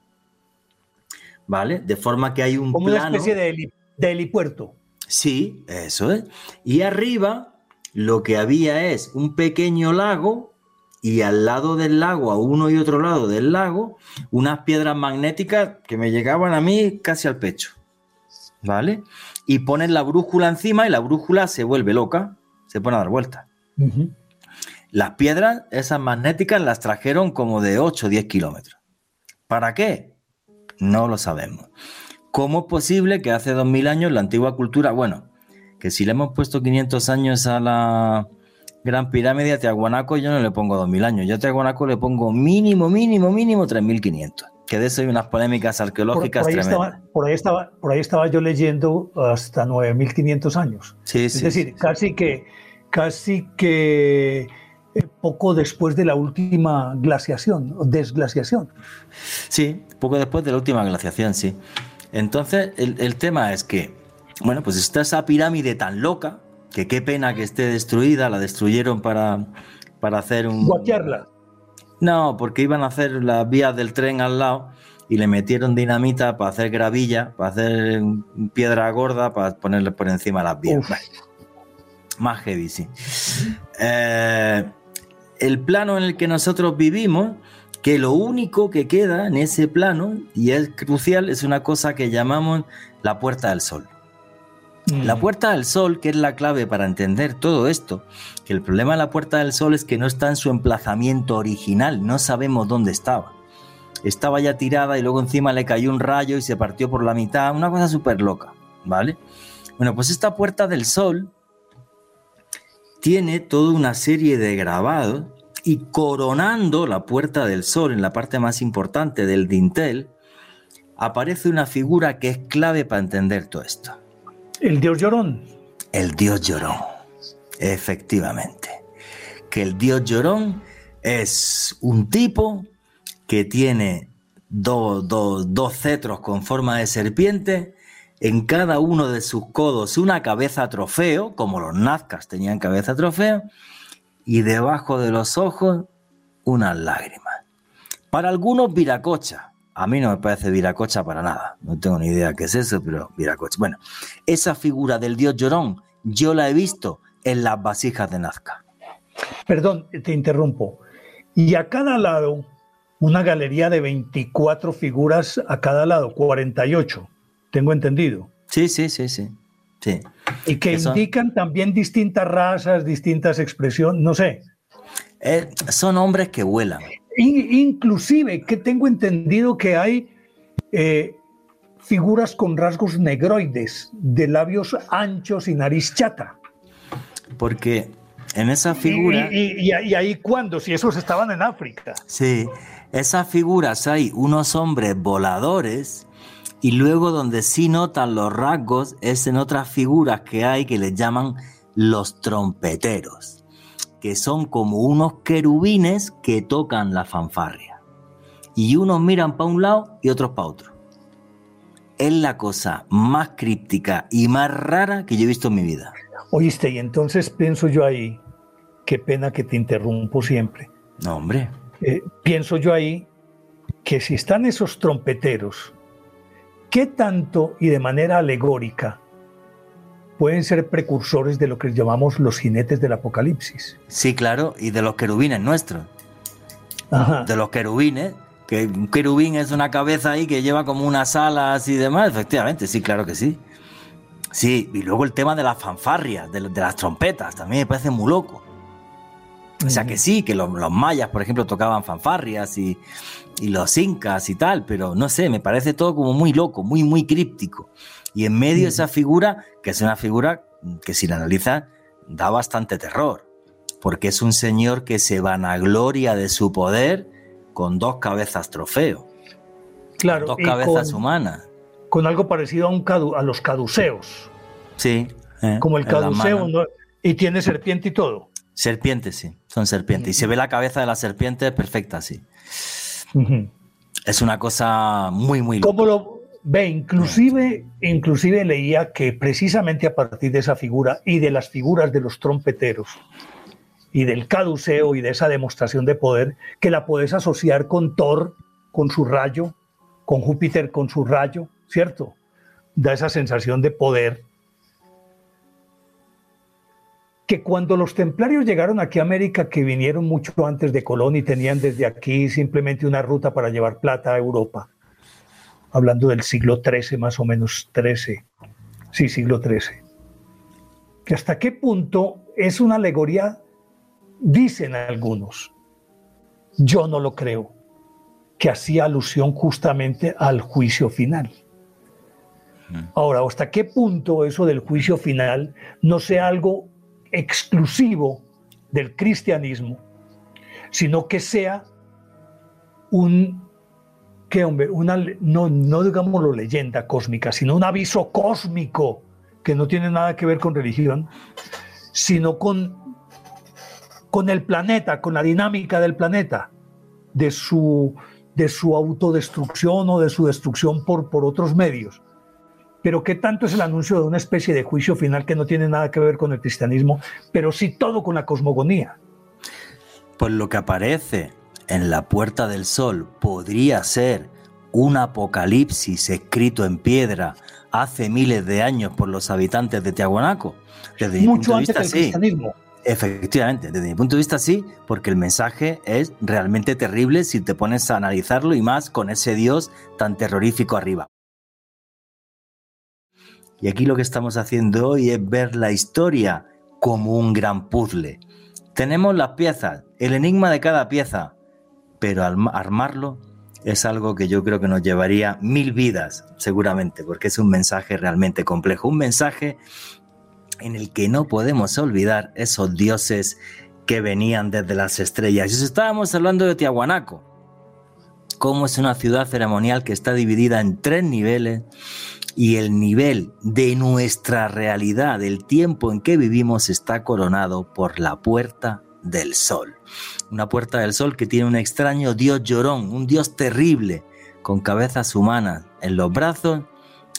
Speaker 1: ¿Vale? De forma que hay un
Speaker 4: como una especie de, de helipuerto.
Speaker 1: Sí, eso es. Y arriba lo que había es un pequeño lago y al lado del lago, a uno y otro lado del lago, unas piedras magnéticas que me llegaban a mí casi al pecho. ¿Vale? Y ponen la brújula encima y la brújula se vuelve loca, se pone a dar vueltas. Las piedras, esas magnéticas, las trajeron como de 8 o 10 kilómetros. ¿Para qué? No lo sabemos. ¿Cómo es posible que hace 2000 años la antigua cultura, bueno, que si le hemos puesto 500 años a la Gran Pirámide a Tiahuanaco, yo no le pongo 2000 años, yo a Tiahuanaco le pongo mínimo, mínimo, mínimo 3500. Que de eso hay unas polémicas arqueológicas
Speaker 4: por, ahí Estaba, por, ahí estaba, por ahí estaba yo leyendo hasta 9500 años.
Speaker 1: Sí,
Speaker 4: es decir, casi que, casi que eh, poco después de la última glaciación, o desglaciación.
Speaker 1: Sí, poco después de la última glaciación, sí. Entonces, el, el tema es que bueno, pues está esa pirámide tan loca, que qué pena que esté destruida, la destruyeron para, para hacer un...
Speaker 4: Guaquearla.
Speaker 1: No, porque iban a hacer las vías del tren al lado y le metieron dinamita para hacer gravilla, para hacer piedra gorda, para ponerle por encima las vías. Más heavy, sí. Eh, el plano en el que nosotros vivimos, que lo único que queda en ese plano, y es crucial, es una cosa que llamamos la puerta del sol. La mm. Puerta del Sol, que es la clave para entender todo esto, que el problema de la Puerta del Sol es que no está en su emplazamiento original, no sabemos dónde estaba. Estaba ya tirada y luego encima le cayó un rayo y se partió por la mitad, una cosa súper loca, ¿vale? Bueno, pues esta Puerta del Sol tiene toda una serie de grabados y coronando la Puerta del Sol en la parte más importante del dintel, aparece una figura que es clave para entender todo esto.
Speaker 4: El dios llorón.
Speaker 1: El dios llorón, efectivamente. Que el dios llorón es un tipo que tiene dos, cetros con forma de serpiente, en cada uno de sus codos una cabeza trofeo, como los nazcas tenían cabeza trofeo, y debajo de los ojos unas lágrimas. Para algunos viracocha, a mí no me parece Viracocha para nada. No tengo ni idea qué es eso, pero Viracocha. Bueno, esa figura del dios llorón yo la he visto en las vasijas de Nazca.
Speaker 4: Perdón, te interrumpo. Y a cada lado, una galería de 24 figuras a cada lado, 48, tengo entendido.
Speaker 1: Sí, sí, sí, sí. sí.
Speaker 4: Y que indican también distintas razas, distintas expresiones, no sé.
Speaker 1: Eh, son hombres que vuelan
Speaker 4: inclusive que tengo entendido que hay eh, figuras con rasgos negroides, de labios anchos y nariz chata.
Speaker 1: Porque en esa figura...
Speaker 4: ¿Y, ahí cuándo? Si esos estaban en África.
Speaker 1: Sí, esas figuras hay unos hombres voladores y luego donde sí notan los rasgos es en otras figuras que hay que les llaman los trompeteros que son como unos querubines que tocan la fanfarria. Y unos miran para un lado y otros para otro. Es la cosa más críptica y más rara que yo he visto en mi vida.
Speaker 4: Oíste, y entonces pienso yo ahí, qué pena que te interrumpo siempre.
Speaker 1: No, hombre.
Speaker 4: Eh, pienso yo ahí que si están esos trompeteros, ¿qué tanto y de manera alegórica pueden ser precursores de lo que llamamos los jinetes del apocalipsis.
Speaker 1: Sí, claro, y de los querubines nuestros. De los querubines, que un querubín es una cabeza ahí que lleva como unas alas y demás, efectivamente, sí, claro que sí. Sí, y luego el tema de las fanfarrias, de, las trompetas, también me parece muy loco. O sea que sí, que los, mayas, por ejemplo, tocaban fanfarrias y, y, los incas y tal, pero no sé, me parece todo como muy loco, muy, muy críptico. Y en medio esa figura, que es una figura que si la analiza da bastante terror, porque es un señor que se vanagloria de su poder con dos cabezas trofeo.
Speaker 4: Claro,
Speaker 1: dos cabezas humanas.
Speaker 4: Con algo parecido a, un a los caduceos.
Speaker 1: Sí.
Speaker 4: Eh, como el caduceo, y tiene serpiente y todo.
Speaker 1: Serpiente, sí, son serpientes. Y se ve la cabeza de la serpiente perfecta, sí. Es una cosa muy, muy...
Speaker 4: ¿Cómo lo, Ve, inclusive, inclusive leía que precisamente a partir de esa figura y de las figuras de los trompeteros y del caduceo y de esa demostración de poder, que la puedes asociar con Thor, con su rayo, con Júpiter, con su rayo, ¿cierto? Da esa sensación de poder. que cuando los templarios llegaron aquí a América, que vinieron mucho antes de Colón y tenían desde aquí simplemente una ruta para llevar plata a Europa, hablando del siglo XIII más o menos, XIII, sí, siglo XIII, que hasta qué punto es una alegoría, dicen algunos, yo no lo creo, que hacía alusión justamente al juicio final. Ahora, ¿hasta qué punto eso del juicio final no sea algo exclusivo del cristianismo, sino que sea un, ¿qué hombre? Una, no, no leyenda cósmica, sino un aviso cósmico que no tiene nada que ver con religión, sino con, con el planeta, con la dinámica del planeta, de su, de su autodestrucción o de su destrucción por, por otros medios. Pero ¿qué tanto es el anuncio de una especie de juicio final que no tiene nada que ver con el cristianismo, pero sí todo con la cosmogonía?
Speaker 1: Pues lo que aparece en la Puerta del Sol podría ser un apocalipsis escrito en piedra hace miles de años por los habitantes de Tiahuanaco.
Speaker 4: Desde Mucho antes del cristianismo.
Speaker 1: Efectivamente, desde mi punto de vista sí, porque el mensaje es realmente terrible si te pones a analizarlo y más con ese Dios tan terrorífico arriba. Y aquí lo que estamos haciendo hoy es ver la historia como un gran puzzle. Tenemos las piezas, el enigma de cada pieza, pero armarlo es algo que yo creo que nos llevaría mil vidas, seguramente, porque es un mensaje realmente complejo, un mensaje en el que no podemos olvidar esos dioses que venían desde las estrellas. Y estábamos hablando de Tiahuanaco, cómo es una ciudad ceremonial que está dividida en tres niveles y el nivel de nuestra realidad, del tiempo en que vivimos, está coronado por la puerta del sol. Una puerta del sol que tiene un extraño dios llorón, un dios terrible, con cabezas humanas en los brazos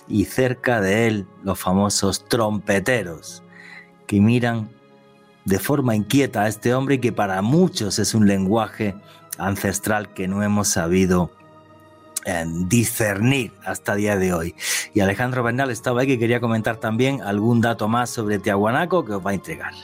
Speaker 1: y cerca de él los famosos trompeteros, que miran de forma inquieta a este hombre que para muchos es un lenguaje ancestral que no hemos sabido discernir hasta día de hoy. Y Alejandro Bernal estaba ahí que quería comentar también algún dato más sobre Tiahuanaco que os va a entregar.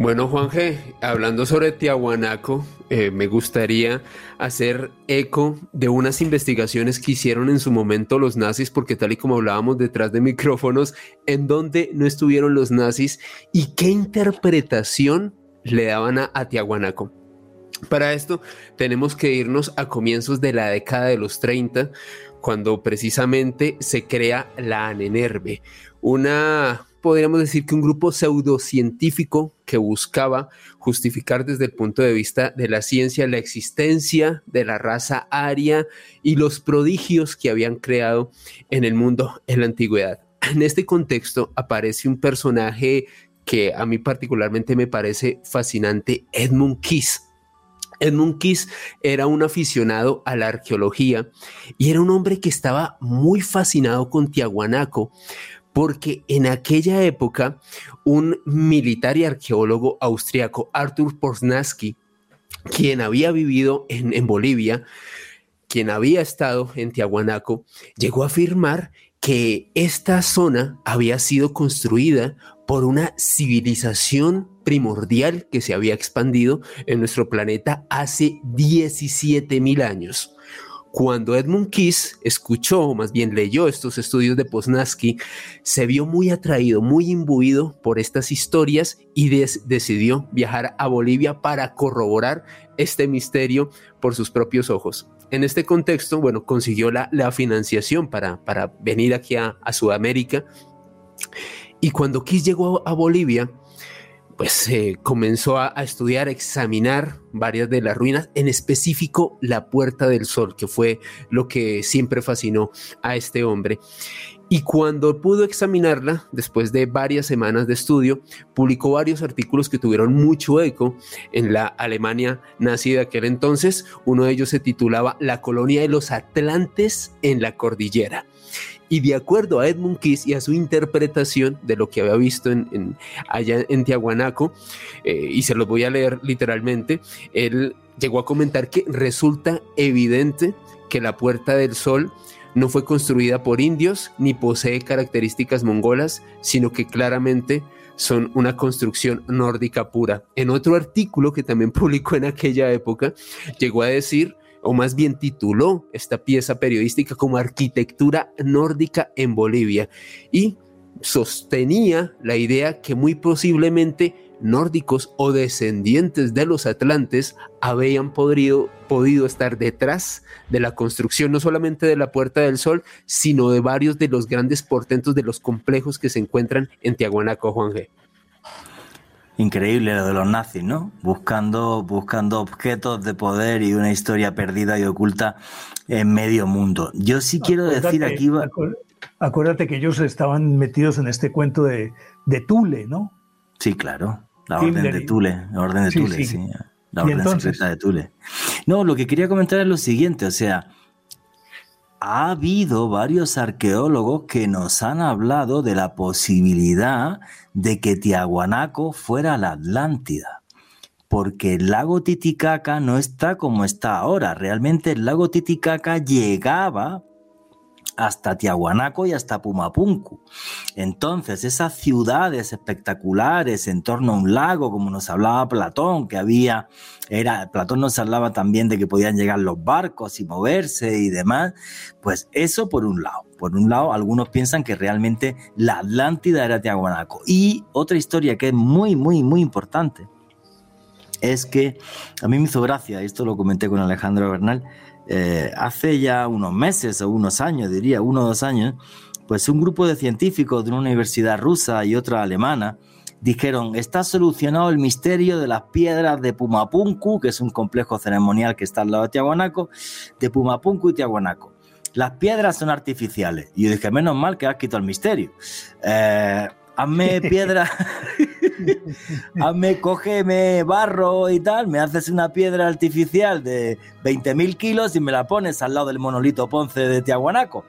Speaker 3: Bueno, Juan G, hablando sobre Tiahuanaco, eh, me gustaría hacer eco de unas investigaciones que hicieron en su momento los nazis, porque tal y como hablábamos detrás de micrófonos, en donde no estuvieron los nazis y qué interpretación le daban a, a Tiahuanaco. Para esto tenemos que irnos a comienzos de la década de los 30, cuando precisamente se crea la ANENERVE, una, podríamos decir que un grupo pseudocientífico que buscaba justificar desde el punto de vista de la ciencia la existencia de la raza aria y los prodigios que habían creado en el mundo en la antigüedad. En este contexto aparece un personaje que a mí particularmente me parece fascinante, Edmund Kiss Edmund Kiss era un aficionado a la arqueología y era un hombre que estaba muy fascinado con Tiahuanaco porque en aquella época un militar y arqueólogo austriaco, Arthur Poznaski, quien había vivido en, en Bolivia, quien había estado en Tiahuanaco, llegó a afirmar que esta zona había sido construida por una civilización primordial que se había expandido en nuestro planeta hace 17 mil años. Cuando Edmund Kiss escuchó, o más bien leyó estos estudios de Poznansky, se vio muy atraído, muy imbuido por estas historias y decidió viajar a Bolivia para corroborar este misterio por sus propios ojos. En este contexto, bueno, consiguió la, financiación para, para venir aquí a, Sudamérica. Y cuando Kiss llegó a Bolivia, pues eh, comenzó a, estudiar, a examinar varias de las ruinas, en específico la Puerta del Sol, que fue lo que siempre fascinó a este hombre. Y cuando pudo examinarla, después de varias semanas de estudio, publicó varios artículos que tuvieron mucho eco en la Alemania nazi de aquel entonces. Uno de ellos se titulaba La colonia de los Atlantes en la cordillera. Y de acuerdo a Edmund Kiss y a su interpretación de lo que había visto en, allá en Tiahuanaco, eh, y se los voy a leer literalmente, él llegó a comentar que resulta evidente que la Puerta del Sol no fue construida por indios ni posee características mongolas, sino que claramente son una construcción nórdica pura. En otro artículo que también publicó en aquella época, llegó a decir o más bien tituló esta pieza periodística como Arquitectura Nórdica en Bolivia y sostenía la idea que muy posiblemente nórdicos o descendientes de los atlantes habían podido, estar detrás de la construcción no solamente de la Puerta del Sol, sino de varios de los grandes portentos de los complejos que se encuentran en Tiahuanaco, Juan.
Speaker 1: Increíble lo de los nazis, ¿no? Buscando, buscando objetos de poder y una historia perdida y oculta en medio mundo. Yo sí quiero decir aquí...
Speaker 4: Acuérdate que ellos estaban metidos en este cuento de, de Tule, ¿no?
Speaker 1: Sí, claro. La orden de Tule, la orden de Tule, sí. La orden secreta de Tule. No, lo que quería comentar es lo siguiente, o sea, ha habido varios arqueólogos que nos han hablado de la posibilidad de que Tiahuanaco fuera la Atlántida, porque el lago Titicaca no está como está ahora. Realmente el lago Titicaca llegaba hasta Tiahuanaco y hasta Pumapunku. Entonces, esas ciudades espectaculares en torno a un lago, como nos hablaba Platón, que había, era, Platón nos hablaba también de que podían llegar los barcos y moverse y demás, pues eso por un lado. Por un lado, algunos piensan que realmente la Atlántida era Tiahuanaco. Y otra historia que es muy, muy, muy importante es que a mí me hizo gracia, esto lo comenté con Alejandro Bernal, eh, hace ya unos meses o unos años, diría, uno o dos años, pues un grupo de científicos de una universidad rusa y otra alemana dijeron, está solucionado el misterio de las piedras de Pumapunku, que es un complejo ceremonial que está al lado de Tiahuanaco, de Pumapunku y Tiahuanaco. Las piedras son artificiales. Y yo dije, menos mal que has quitado el misterio. Eh, hazme piedra, hazme, cógeme barro y tal, me haces una piedra artificial de 20.000 kilos y me la pones al lado del monolito Ponce de Tiahuanaco.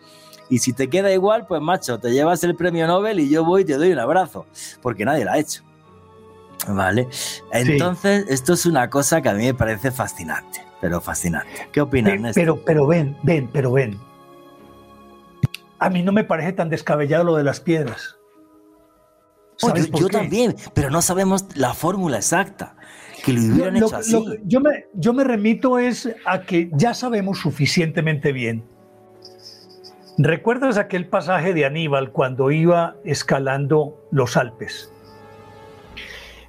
Speaker 1: Y si te queda igual, pues macho, te llevas el premio Nobel y yo voy y te doy un abrazo, porque nadie lo ha hecho. ¿Vale? Entonces, esto es una cosa que a mí me parece fascinante, pero fascinante. ¿Qué opinas,
Speaker 4: Néstor? Pero, pero ven, ven, pero ven. A mí no me parece tan descabellado lo de las piedras
Speaker 1: yo, también, pero no sabemos la fórmula exacta. Que lo hubieran hecho así.
Speaker 4: yo, me, yo me remito es a que ya sabemos suficientemente bien. ¿Recuerdas aquel pasaje de Aníbal cuando iba escalando los Alpes?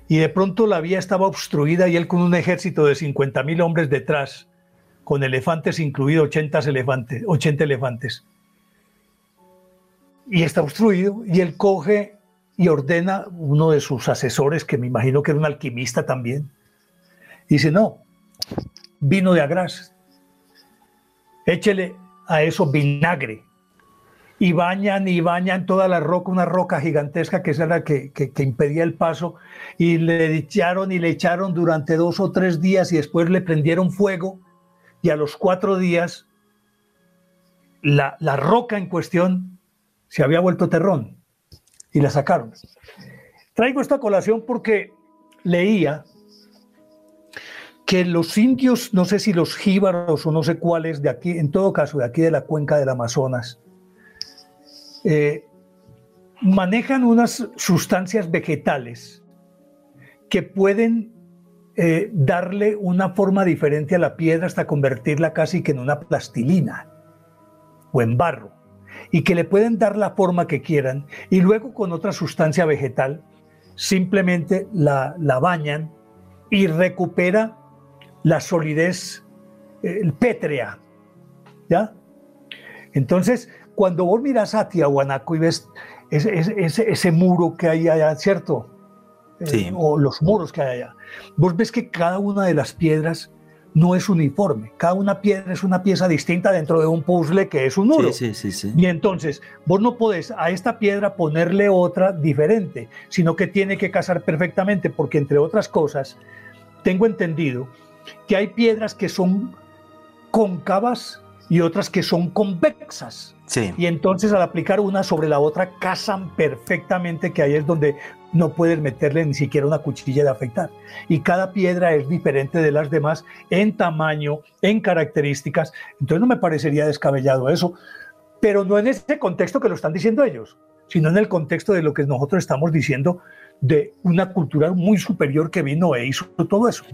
Speaker 4: Y de pronto la vía estaba obstruida y él con un ejército de 50.000 hombres detrás, con elefantes incluidos, 80 elefantes, 80 elefantes. Y está obstruido y él coge y ordena uno de sus asesores, que me imagino que era un alquimista también, dice, no, vino de Agras, échele a eso vinagre. Y bañan y bañan toda la roca, una roca gigantesca que es la que, que, impedía el paso, y le echaron y le echaron durante dos o tres días y después le prendieron fuego y a los cuatro días la, la roca en cuestión se había vuelto terrón y la sacaron. Traigo esta colación porque leía que los indios, no sé si los jíbaros o no sé cuáles de aquí, en todo caso de aquí de la cuenca del Amazonas, eh, manejan unas sustancias vegetales que pueden eh, darle una forma diferente a la piedra hasta convertirla casi que en una plastilina o en barro y que le pueden dar la forma que quieran y luego con otra sustancia vegetal simplemente la, bañan y recupera la solidez el pétrea. ¿Ya? Entonces, cuando vos miras a Tiahuanaco y ves ese, muro que hay allá, ¿cierto? Eh, o los muros que hay allá, vos ves que cada una de las piedras no es uniforme. Cada una piedra es una pieza distinta dentro de un puzzle que es un muro. y entonces, vos no podés a esta piedra ponerle otra diferente, sino que tiene que casar perfectamente, porque entre otras cosas, tengo entendido que hay piedras que son cóncavas y otras que son convexas. Y entonces al aplicar una sobre la otra casan perfectamente, que ahí es donde no puedes meterle ni siquiera una cuchilla de afeitar. Y cada piedra es diferente de las demás en tamaño, en características. Entonces no me parecería descabellado eso, pero no en ese contexto que lo están diciendo ellos, sino en el contexto de lo que nosotros estamos diciendo de una cultura muy superior que vino e hizo todo eso.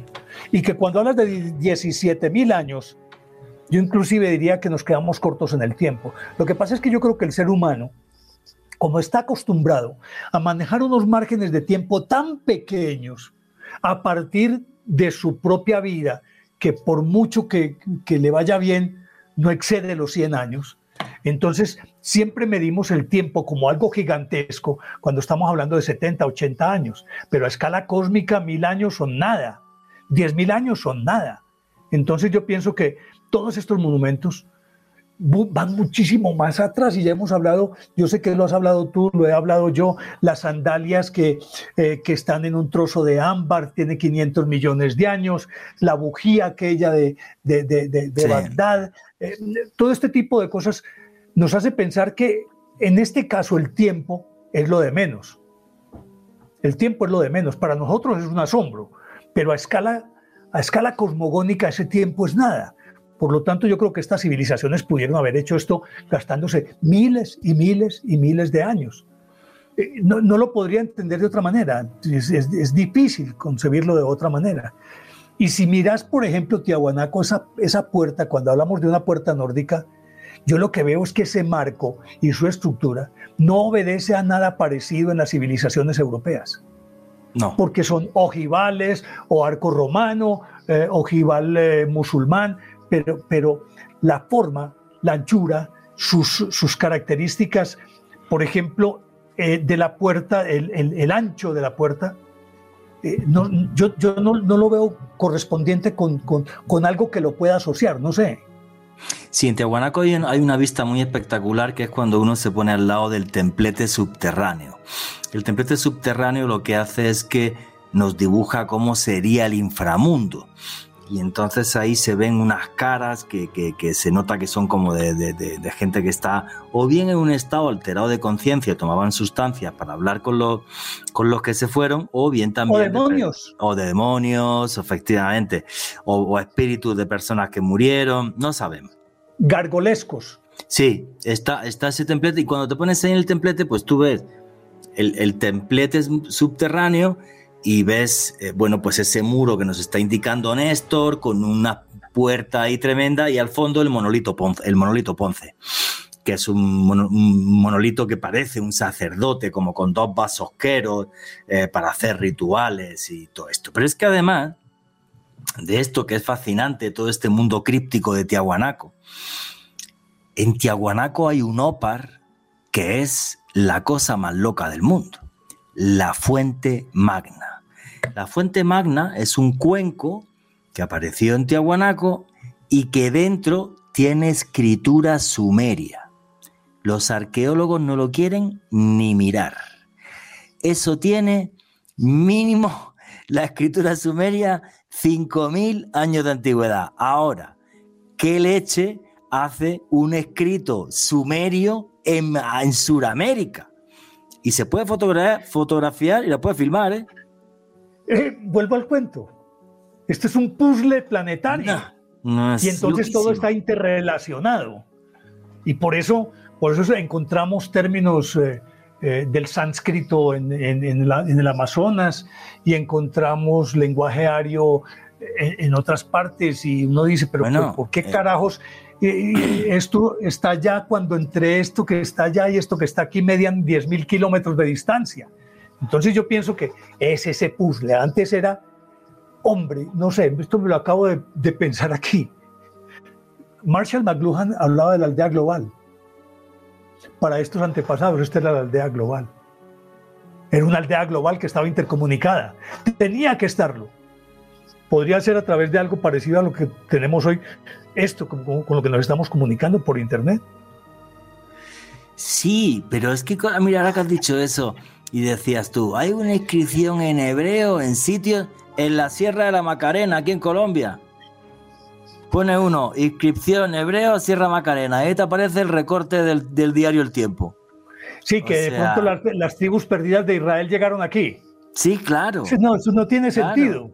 Speaker 4: Y que cuando hablas de 17 mil años, yo inclusive diría que nos quedamos cortos en el tiempo. Lo que pasa es que yo creo que el ser humano, como está acostumbrado a manejar unos márgenes de tiempo tan pequeños a partir de su propia vida, que por mucho que, que le vaya bien, no excede los 100 años, entonces, siempre medimos el tiempo como algo gigantesco cuando estamos hablando de 70, 80 años, pero a escala cósmica mil años son nada, diez mil años son nada. Entonces yo pienso que todos estos monumentos van muchísimo más atrás y ya hemos hablado, yo sé que lo has hablado tú, lo he hablado yo, las sandalias que, eh, que están en un trozo de ámbar, tiene 500 millones de años, la bujía aquella de, de, de, Bagdad, eh, todo este tipo de cosas nos hace pensar que en este caso el tiempo es lo de menos. El tiempo es lo de menos. Para nosotros es un asombro, pero a escala, a escala cosmogónica ese tiempo es nada. Por lo tanto, yo creo que estas civilizaciones pudieron haber hecho esto gastándose miles y miles y miles de años. Eh, no, lo podría entender de otra manera. Es, difícil concebirlo de otra manera. Y si miras, por ejemplo, Tiahuanaco, esa, esa puerta, cuando hablamos de una puerta nórdica, yo lo que veo es que ese marco y su estructura no obedece a nada parecido en las civilizaciones europeas. No. Porque son ojivales o arco romano, eh, ojival eh, musulmán, pero, pero la forma, la anchura, sus, sus características, por ejemplo, eh, de la puerta, el, el, ancho de la puerta, no, yo, yo no, no, lo veo correspondiente con, con, con algo que lo pueda asociar, no sé.
Speaker 1: Sí, en Tiahuanaco hay una vista muy espectacular que es cuando uno se pone al lado del templete subterráneo. El templete subterráneo lo que hace es que nos dibuja cómo sería el inframundo. Y entonces ahí se ven unas caras que, se nota que son como de, gente que está o bien en un estado alterado de conciencia, tomaban sustancias para hablar con los, con los que se fueron, o bien también...
Speaker 4: O demonios.
Speaker 1: o de demonios, efectivamente. o espíritus de personas que murieron, no sabemos
Speaker 4: gargolescos.
Speaker 1: Sí, está, está ese templete y cuando te pones ahí en el templete, pues tú ves el, el templete subterráneo y ves, eh, bueno, pues ese muro que nos está indicando Néstor con una puerta ahí tremenda y al fondo el monolito Ponce, el monolito Ponce que es un, monolito que parece un sacerdote, como con dos vasosqueros eh, para hacer rituales y todo esto. Pero es que además de esto que es fascinante, todo este mundo críptico de Tiahuanaco, en Tiahuanaco hay un ópar que es la cosa más loca del mundo, la fuente magna. La fuente magna es un cuenco que apareció en Tiahuanaco y que dentro tiene escritura sumeria. Los arqueólogos no lo quieren ni mirar. Eso tiene mínimo la escritura sumeria 5.000 años de antigüedad. Ahora, ¿qué leche hace un escrito sumerio en, en Sudamérica? Y se puede fotografiar, fotografiar y la puede filmar, ¿eh?
Speaker 4: ¿eh? Vuelvo al cuento. Este es un puzzle planetario. y entonces todo está interrelacionado. Y por eso, por eso encontramos términos eh, eh, del sánscrito en, el Amazonas y encontramos lenguaje ario en, otras partes y uno dice, pero ¿por, qué eh, carajos esto está allá cuando entre esto que está allá y esto que está aquí median 10.000 kilómetros de distancia? Entonces yo pienso que es ese puzzle. Antes era, hombre, no sé, esto me lo acabo de, de pensar aquí. Marshall McLuhan hablaba de la aldea global para estos antepasados. Esta era la aldea global. Era una aldea global que estaba intercomunicada. Tenía que estarlo. Podría ser a través de algo parecido a lo que tenemos hoy, esto con, lo que nos estamos comunicando por Internet.
Speaker 1: Sí, pero es que, mira, ahora que has dicho eso y decías tú, hay una inscripción en hebreo en sitios en la Sierra de la Macarena, aquí en Colombia. Pone uno, inscripción hebreo, Sierra Macarena. Ahí te aparece el recorte del, diario El Tiempo.
Speaker 4: Sí, que de pronto las, tribus perdidas de Israel llegaron aquí.
Speaker 1: Sí, claro.
Speaker 4: No, eso no tiene sentido.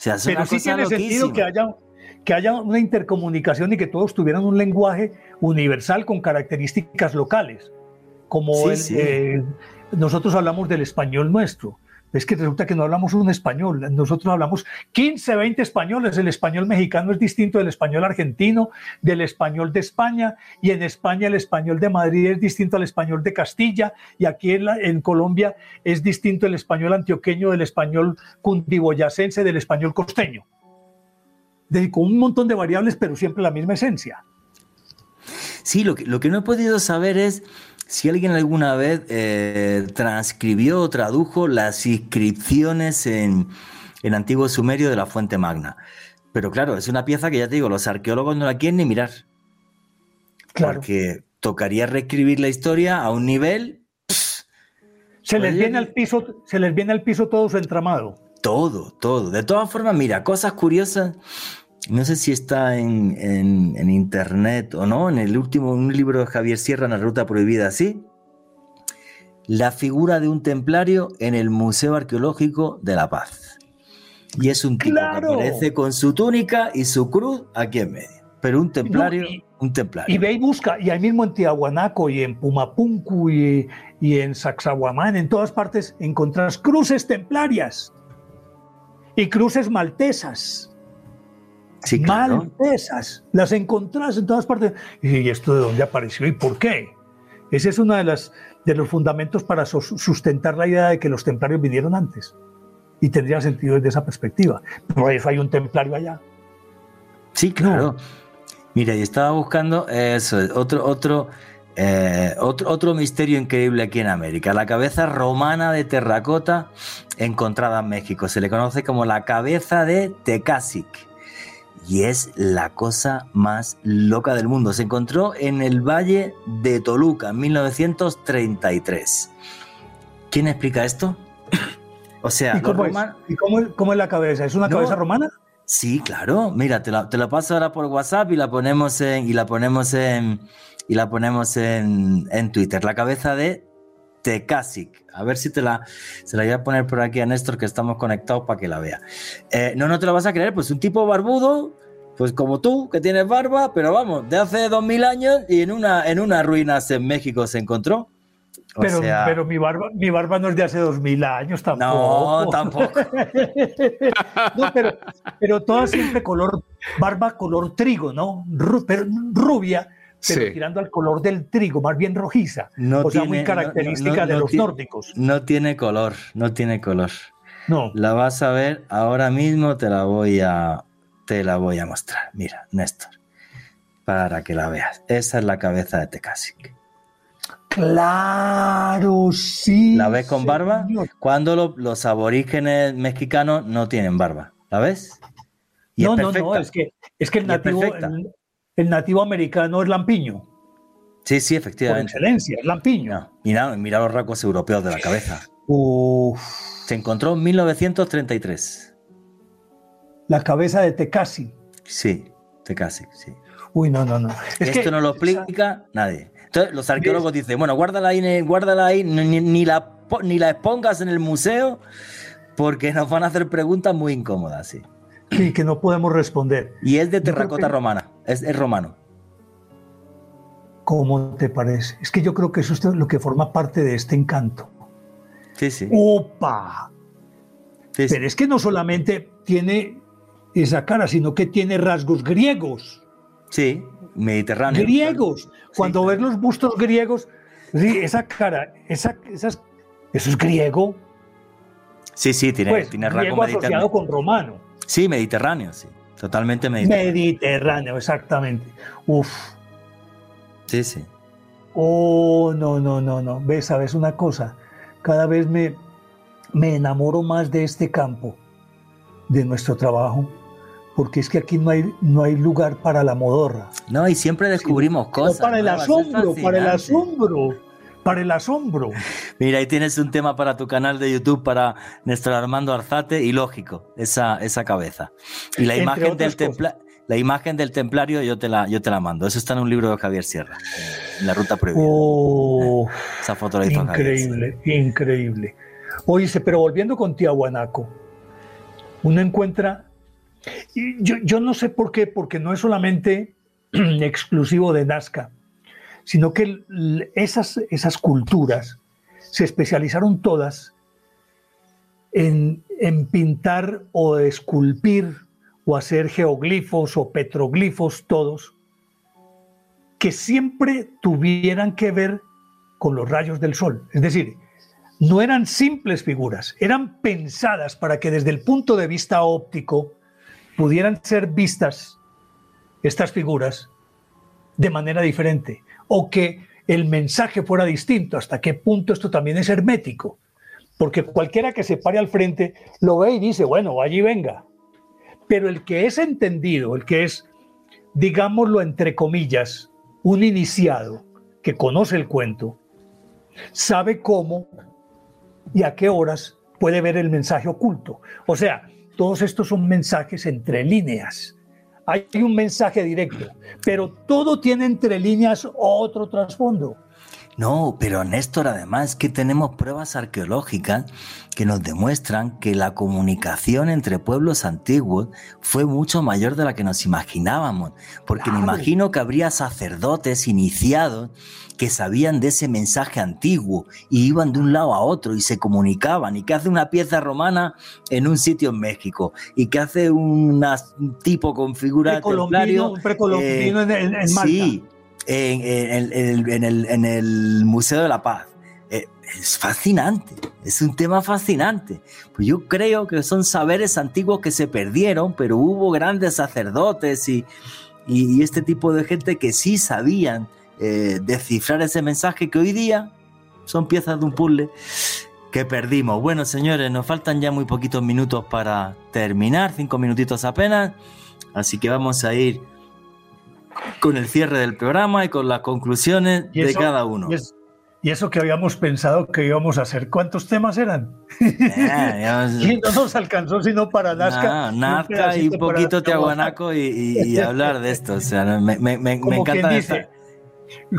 Speaker 4: O sea, Pero sí tiene sentido que haya, que haya una intercomunicación y que todos tuvieran un lenguaje universal con características locales. Como eh, nosotros hablamos del español nuestro. Es que resulta que no hablamos un español, nosotros hablamos 15, 20 españoles. El español mexicano es distinto del español argentino, del español de España, y en España el español de Madrid es distinto al español de Castilla, y aquí en, Colombia es distinto el español antioqueño del español cundiboyacense, del español costeño. con un montón de variables, pero siempre la misma esencia.
Speaker 1: Sí, lo que no he podido saber es si alguien alguna vez eh, transcribió o tradujo las inscripciones en, antiguo sumerio de la Fuente Magna. Pero claro, es una pieza que ya te digo, los arqueólogos no la quieren ni mirar. Claro. Porque tocaría reescribir la historia a un nivel.
Speaker 4: se les viene al piso, se les viene al piso todo su entramado.
Speaker 1: Todo, todo. De todas formas, mira, cosas curiosas no sé si está en, internet o no, en el último, un libro de Javier Sierra, en la Ruta Prohibida, ¿sí? La figura de un templario en el Museo Arqueológico de La Paz. Y es un tipo que aparece con su túnica y su cruz aquí en medio. Pero un templario, un templario.
Speaker 4: Y ve y busca, y ahí mismo en Tiahuanaco y en Pumapunku y, y en Sacsayhuamán, en todas partes, encontrás cruces templarias y cruces maltesas
Speaker 1: sí,
Speaker 4: mal pesas, las encontrás en todas partes. ¿Y esto de dónde apareció y por qué? Ese es uno de, las, de los fundamentos para sustentar la idea de que los templarios vinieron antes. Y tendría sentido desde esa perspectiva. Por eso hay un templario allá.
Speaker 1: Sí, claro. Mira, y estaba buscando eso, otro, otro, eh, otro, otro misterio increíble aquí en América. La cabeza romana de terracota encontrada en México. Se le conoce como la cabeza de Tecasic y es la cosa más loca del mundo. Se encontró en el Valle de Toluca en 1933. ¿Quién explica esto?
Speaker 4: o sea, ¿Y cómo, es? cómo, es, la cabeza? ¿Es una cabeza romana?
Speaker 1: Sí, claro. Mira, te la, te paso ahora por WhatsApp y la ponemos en y la ponemos en y la ponemos en, en Twitter. La cabeza de Tecasic. A ver si te la, se la voy a poner por aquí a Néstor, que estamos conectados para que la vea. Eh, no, no te lo vas a creer, pues un tipo barbudo, pues como tú, que tienes barba, pero vamos, de hace dos mil años y en una, en unas ruinas en México se encontró.
Speaker 4: pero, pero mi, barba, mi barba no es de hace dos mil años tampoco.
Speaker 1: No, tampoco.
Speaker 4: no, pero, pero toda siempre color, barba color trigo, ¿no? pero rubia pero tirando al color del trigo, más bien rojiza. No o sea, muy característica de los nórdicos.
Speaker 1: No tiene color, no tiene color. No. La vas a ver ahora mismo, te la voy a, te la voy a mostrar. Mira, Néstor, para que la veas. Esa es la cabeza de Tecasic.
Speaker 4: Claro, sí.
Speaker 1: ¿La ves con barba? Cuando los aborígenes mexicanos no tienen barba. ¿La ves?
Speaker 4: no, no, no, es que, es que el nativo, el nativo americano es lampiño.
Speaker 1: Sí, sí, efectivamente.
Speaker 4: Por excelencia, es lampiño.
Speaker 1: mira, mira los rasgos europeos de la cabeza. Se encontró en 1933.
Speaker 4: La cabeza de Tecasi.
Speaker 1: Sí, Tecasi, sí.
Speaker 4: Uy, no, no, no.
Speaker 1: Esto no lo explica nadie. Entonces los arqueólogos dicen, bueno, guárdala ahí, guárdala ahí, ni, la, ni la expongas en el museo porque nos van a hacer preguntas muy incómodas, sí.
Speaker 4: Sí, que no podemos responder.
Speaker 1: Y es de terracota romana, es, romano.
Speaker 4: ¿Cómo te parece? Es que yo creo que eso es lo que forma parte de este encanto.
Speaker 1: Sí, sí.
Speaker 4: ¡Opa! Pero es que no solamente tiene esa cara, sino que tiene rasgos griegos.
Speaker 1: Sí, mediterráneos.
Speaker 4: Griegos. Cuando ves los bustos griegos, esa cara, esa, esas, eso es griego.
Speaker 1: Sí, sí, tiene,
Speaker 4: pues,
Speaker 1: tiene
Speaker 4: rasgos asociado con romano.
Speaker 1: Sí, Mediterráneo, sí. Totalmente Mediterráneo.
Speaker 4: Mediterráneo, exactamente. Uf.
Speaker 1: Sí, sí.
Speaker 4: Oh, no, no, no, no. Ves, sabes una cosa. Cada vez me, me enamoro más de este campo, de nuestro trabajo, porque es que aquí no hay, no hay lugar para la modorra.
Speaker 1: No, y siempre descubrimos cosas.
Speaker 4: para el asombro, para el asombro para el asombro.
Speaker 1: Mira, ahí tienes un tema para tu canal de YouTube para Néstor Armando Arzate y lógico, esa, esa cabeza. Y la imagen del la imagen del templario yo te, la, yo te la mando. Eso está en un libro de Javier Sierra, en la ruta prohibida.
Speaker 4: Oh,
Speaker 1: esa foto la
Speaker 4: hizo Increíble, increíble. Oye, pero volviendo con Tiahuanaco, uno encuentra, yo, yo no sé por qué, porque no es solamente exclusivo de Nazca sino que esas, esas culturas se especializaron todas en, en pintar o esculpir o hacer geoglifos o petroglifos todos, que siempre tuvieran que ver con los rayos del sol. Es decir, no eran simples figuras, eran pensadas para que desde el punto de vista óptico pudieran ser vistas estas figuras de manera diferente o que el mensaje fuera distinto. ¿Hasta qué punto esto también es hermético? Porque cualquiera que se pare al frente lo ve y dice, bueno, allí venga. Pero el que es entendido, el que es, digámoslo entre comillas, un iniciado que conoce el cuento, sabe cómo y a qué horas puede ver el mensaje oculto. O sea, todos estos son mensajes entre líneas. Hay un mensaje directo, pero todo tiene entre líneas otro trasfondo.
Speaker 1: No, pero Néstor, además que tenemos pruebas arqueológicas que nos demuestran que la comunicación entre pueblos antiguos fue mucho mayor de la que nos imaginábamos, porque me imagino que habría sacerdotes iniciados que sabían de ese mensaje antiguo y iban de un lado a otro y se comunicaban. Y que hace una pieza romana en un sitio en México y que hace un tipo con figura de templario
Speaker 4: eh, en, en,
Speaker 1: Sí, en, el, Museo de la Paz. Eh, es fascinante, es un tema fascinante. Pues yo creo que son saberes antiguos que se perdieron, pero hubo grandes sacerdotes y, y, este tipo de gente que sí sabían eh, descifrar ese mensaje que hoy día son piezas de un puzzle que perdimos. Bueno, señores, nos faltan ya muy poquitos minutos para terminar, cinco minutitos apenas, así que vamos a ir con el cierre del programa y con las conclusiones de cada uno.
Speaker 4: Y, eso que habíamos pensado que íbamos a hacer, ¿cuántos temas eran? y no nos alcanzó sino para Nazca.
Speaker 1: Nazca y un poquito Tiahuanaco y, y, hablar de esto. O sea, me, me, me, encanta.
Speaker 4: Dice,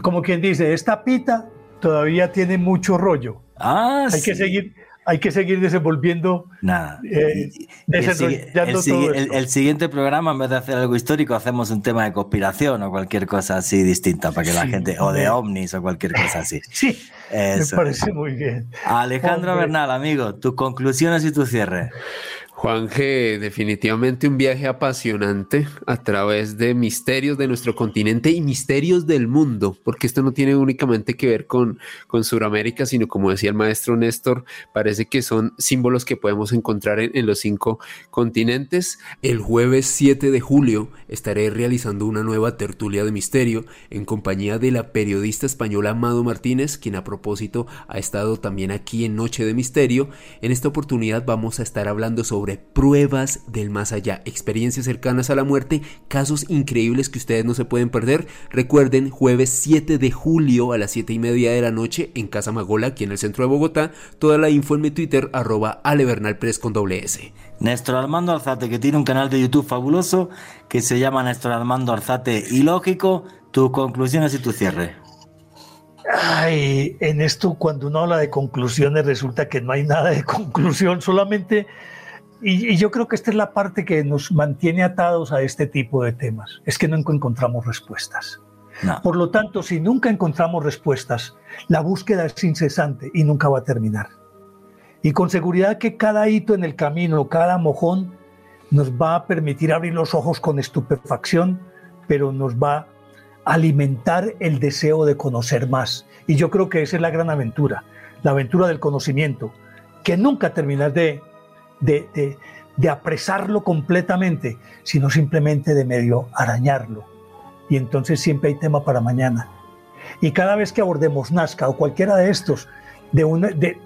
Speaker 4: como quien dice, esta pita todavía tiene mucho rollo.
Speaker 1: Ah,
Speaker 4: Hay que seguir hay que seguir desenvolviendo.
Speaker 1: Nada. Eh, el, siguiente programa, en vez de hacer algo histórico, hacemos un tema de conspiración o cualquier cosa así distinta para que la gente. O de ovnis o cualquier cosa así.
Speaker 4: Sí. Me parece muy bien.
Speaker 1: Alejandro Bernal, amigo, tus conclusiones y tu cierre.
Speaker 3: Juan definitivamente un viaje apasionante a través de misterios de nuestro continente y misterios del mundo, porque esto no tiene únicamente que ver con, con Sudamérica, sino como decía el maestro Néstor, parece que son símbolos que podemos encontrar en, en los cinco continentes. El jueves 7 de julio estaré realizando una nueva tertulia de misterio en compañía de la periodista española Amado Martínez, quien a propósito ha estado también aquí en Noche de Misterio. En esta oportunidad vamos a estar hablando sobre pruebas del más allá, experiencias cercanas a la muerte, casos increíbles que ustedes no se pueden perder. Recuerden, jueves 7 de julio a las 7 y media de la noche en Casa Magola, aquí en el centro de Bogotá. Toda la info en mi Twitter, arroba alebernalpress con doble S.
Speaker 1: Néstor Armando Alzate, que tiene un canal de YouTube fabuloso que se llama Néstor Armando Alzate y lógico. Tus conclusiones y tu cierre.
Speaker 4: Ay, en esto cuando uno habla de conclusiones resulta que no hay nada de conclusión, solamente y, yo creo que esta es la parte que nos mantiene atados a este tipo de temas, es que no encontramos respuestas. Por lo tanto, si nunca encontramos respuestas, la búsqueda es incesante y nunca va a terminar. Y con seguridad que cada hito en el camino, cada mojón, nos va a permitir abrir los ojos con estupefacción, pero nos va a alimentar el deseo de conocer más. Y yo creo que esa es la gran aventura, la aventura del conocimiento, que nunca terminas de de, apresarlo completamente, sino simplemente de medio arañarlo. Y entonces siempre hay tema para mañana. Y cada vez que abordemos Nazca o cualquiera de estos, de una, de,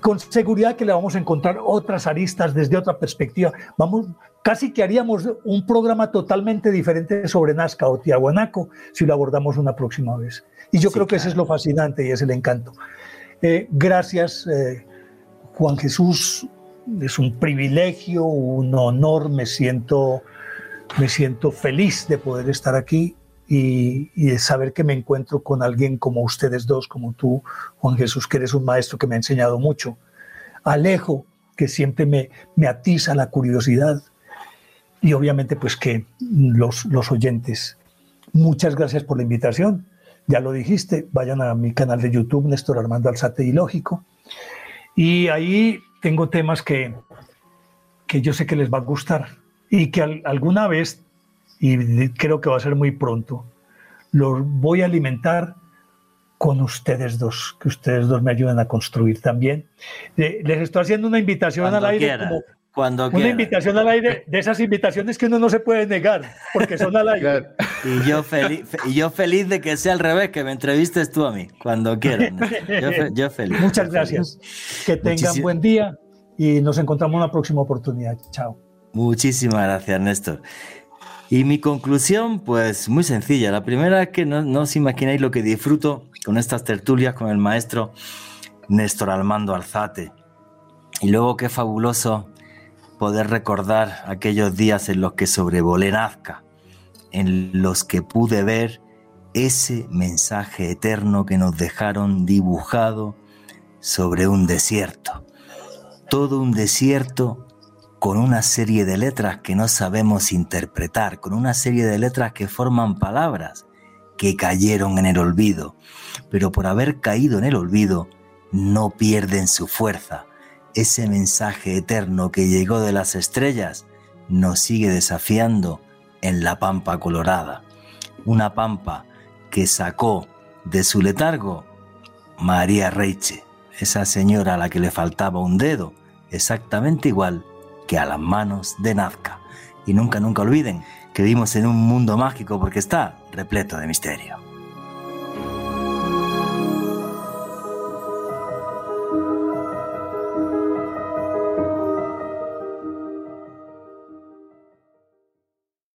Speaker 4: con seguridad que le vamos a encontrar otras aristas desde otra perspectiva. Vamos, casi que haríamos un programa totalmente diferente sobre Nazca o Tiahuanaco si lo abordamos una próxima vez. Y yo creo que eso es lo fascinante y es el encanto. Eh, gracias, eh, Juan Jesús es un privilegio, un honor, me siento, me siento feliz de poder estar aquí y, de saber que me encuentro con alguien como ustedes dos, como tú, Juan Jesús, que eres un maestro que me ha enseñado mucho. Alejo, que siempre me, me atiza la curiosidad. Y obviamente, pues que los, los oyentes, muchas gracias por la invitación. Ya lo dijiste, vayan a mi canal de YouTube, Néstor Armando Alzate y Lógico. Y ahí tengo temas que, que yo sé que les va a gustar y que alguna vez, y creo que va a ser muy pronto, los voy a alimentar con ustedes dos, que ustedes dos me ayuden a construir también. Les estoy haciendo una invitación al aire.
Speaker 1: Cuando
Speaker 4: una invitación al aire de esas invitaciones que uno no se puede negar, porque son al aire.
Speaker 1: Y, yo feliz, y yo feliz de que sea al revés, que me entrevistes tú a mí, cuando quieras. Yo, feliz.
Speaker 4: Muchas gracias. Que tengan buen día y nos encontramos en una próxima oportunidad. Chao.
Speaker 1: Muchísimas gracias, Néstor. Y mi conclusión, pues muy sencilla. La primera es que no, no os imagináis lo que disfruto con estas tertulias con el maestro Néstor Almando Alzate. Y luego qué fabuloso poder recordar aquellos días en los que sobrevolé Nazca, en los que pude ver ese mensaje eterno que nos dejaron dibujado sobre un desierto. Todo un desierto con una serie de letras que no sabemos interpretar, con una serie de letras que forman palabras que cayeron en el olvido, pero por haber caído en el olvido no pierden su fuerza. Ese mensaje eterno que llegó de las estrellas nos sigue desafiando en la pampa colorada, una pampa que sacó de su letargo María Reiche, esa señora a la que le faltaba un dedo, exactamente igual que a las manos de Nazca. Y nunca, nunca olviden que vivimos en un mundo mágico porque está repleto de misterio.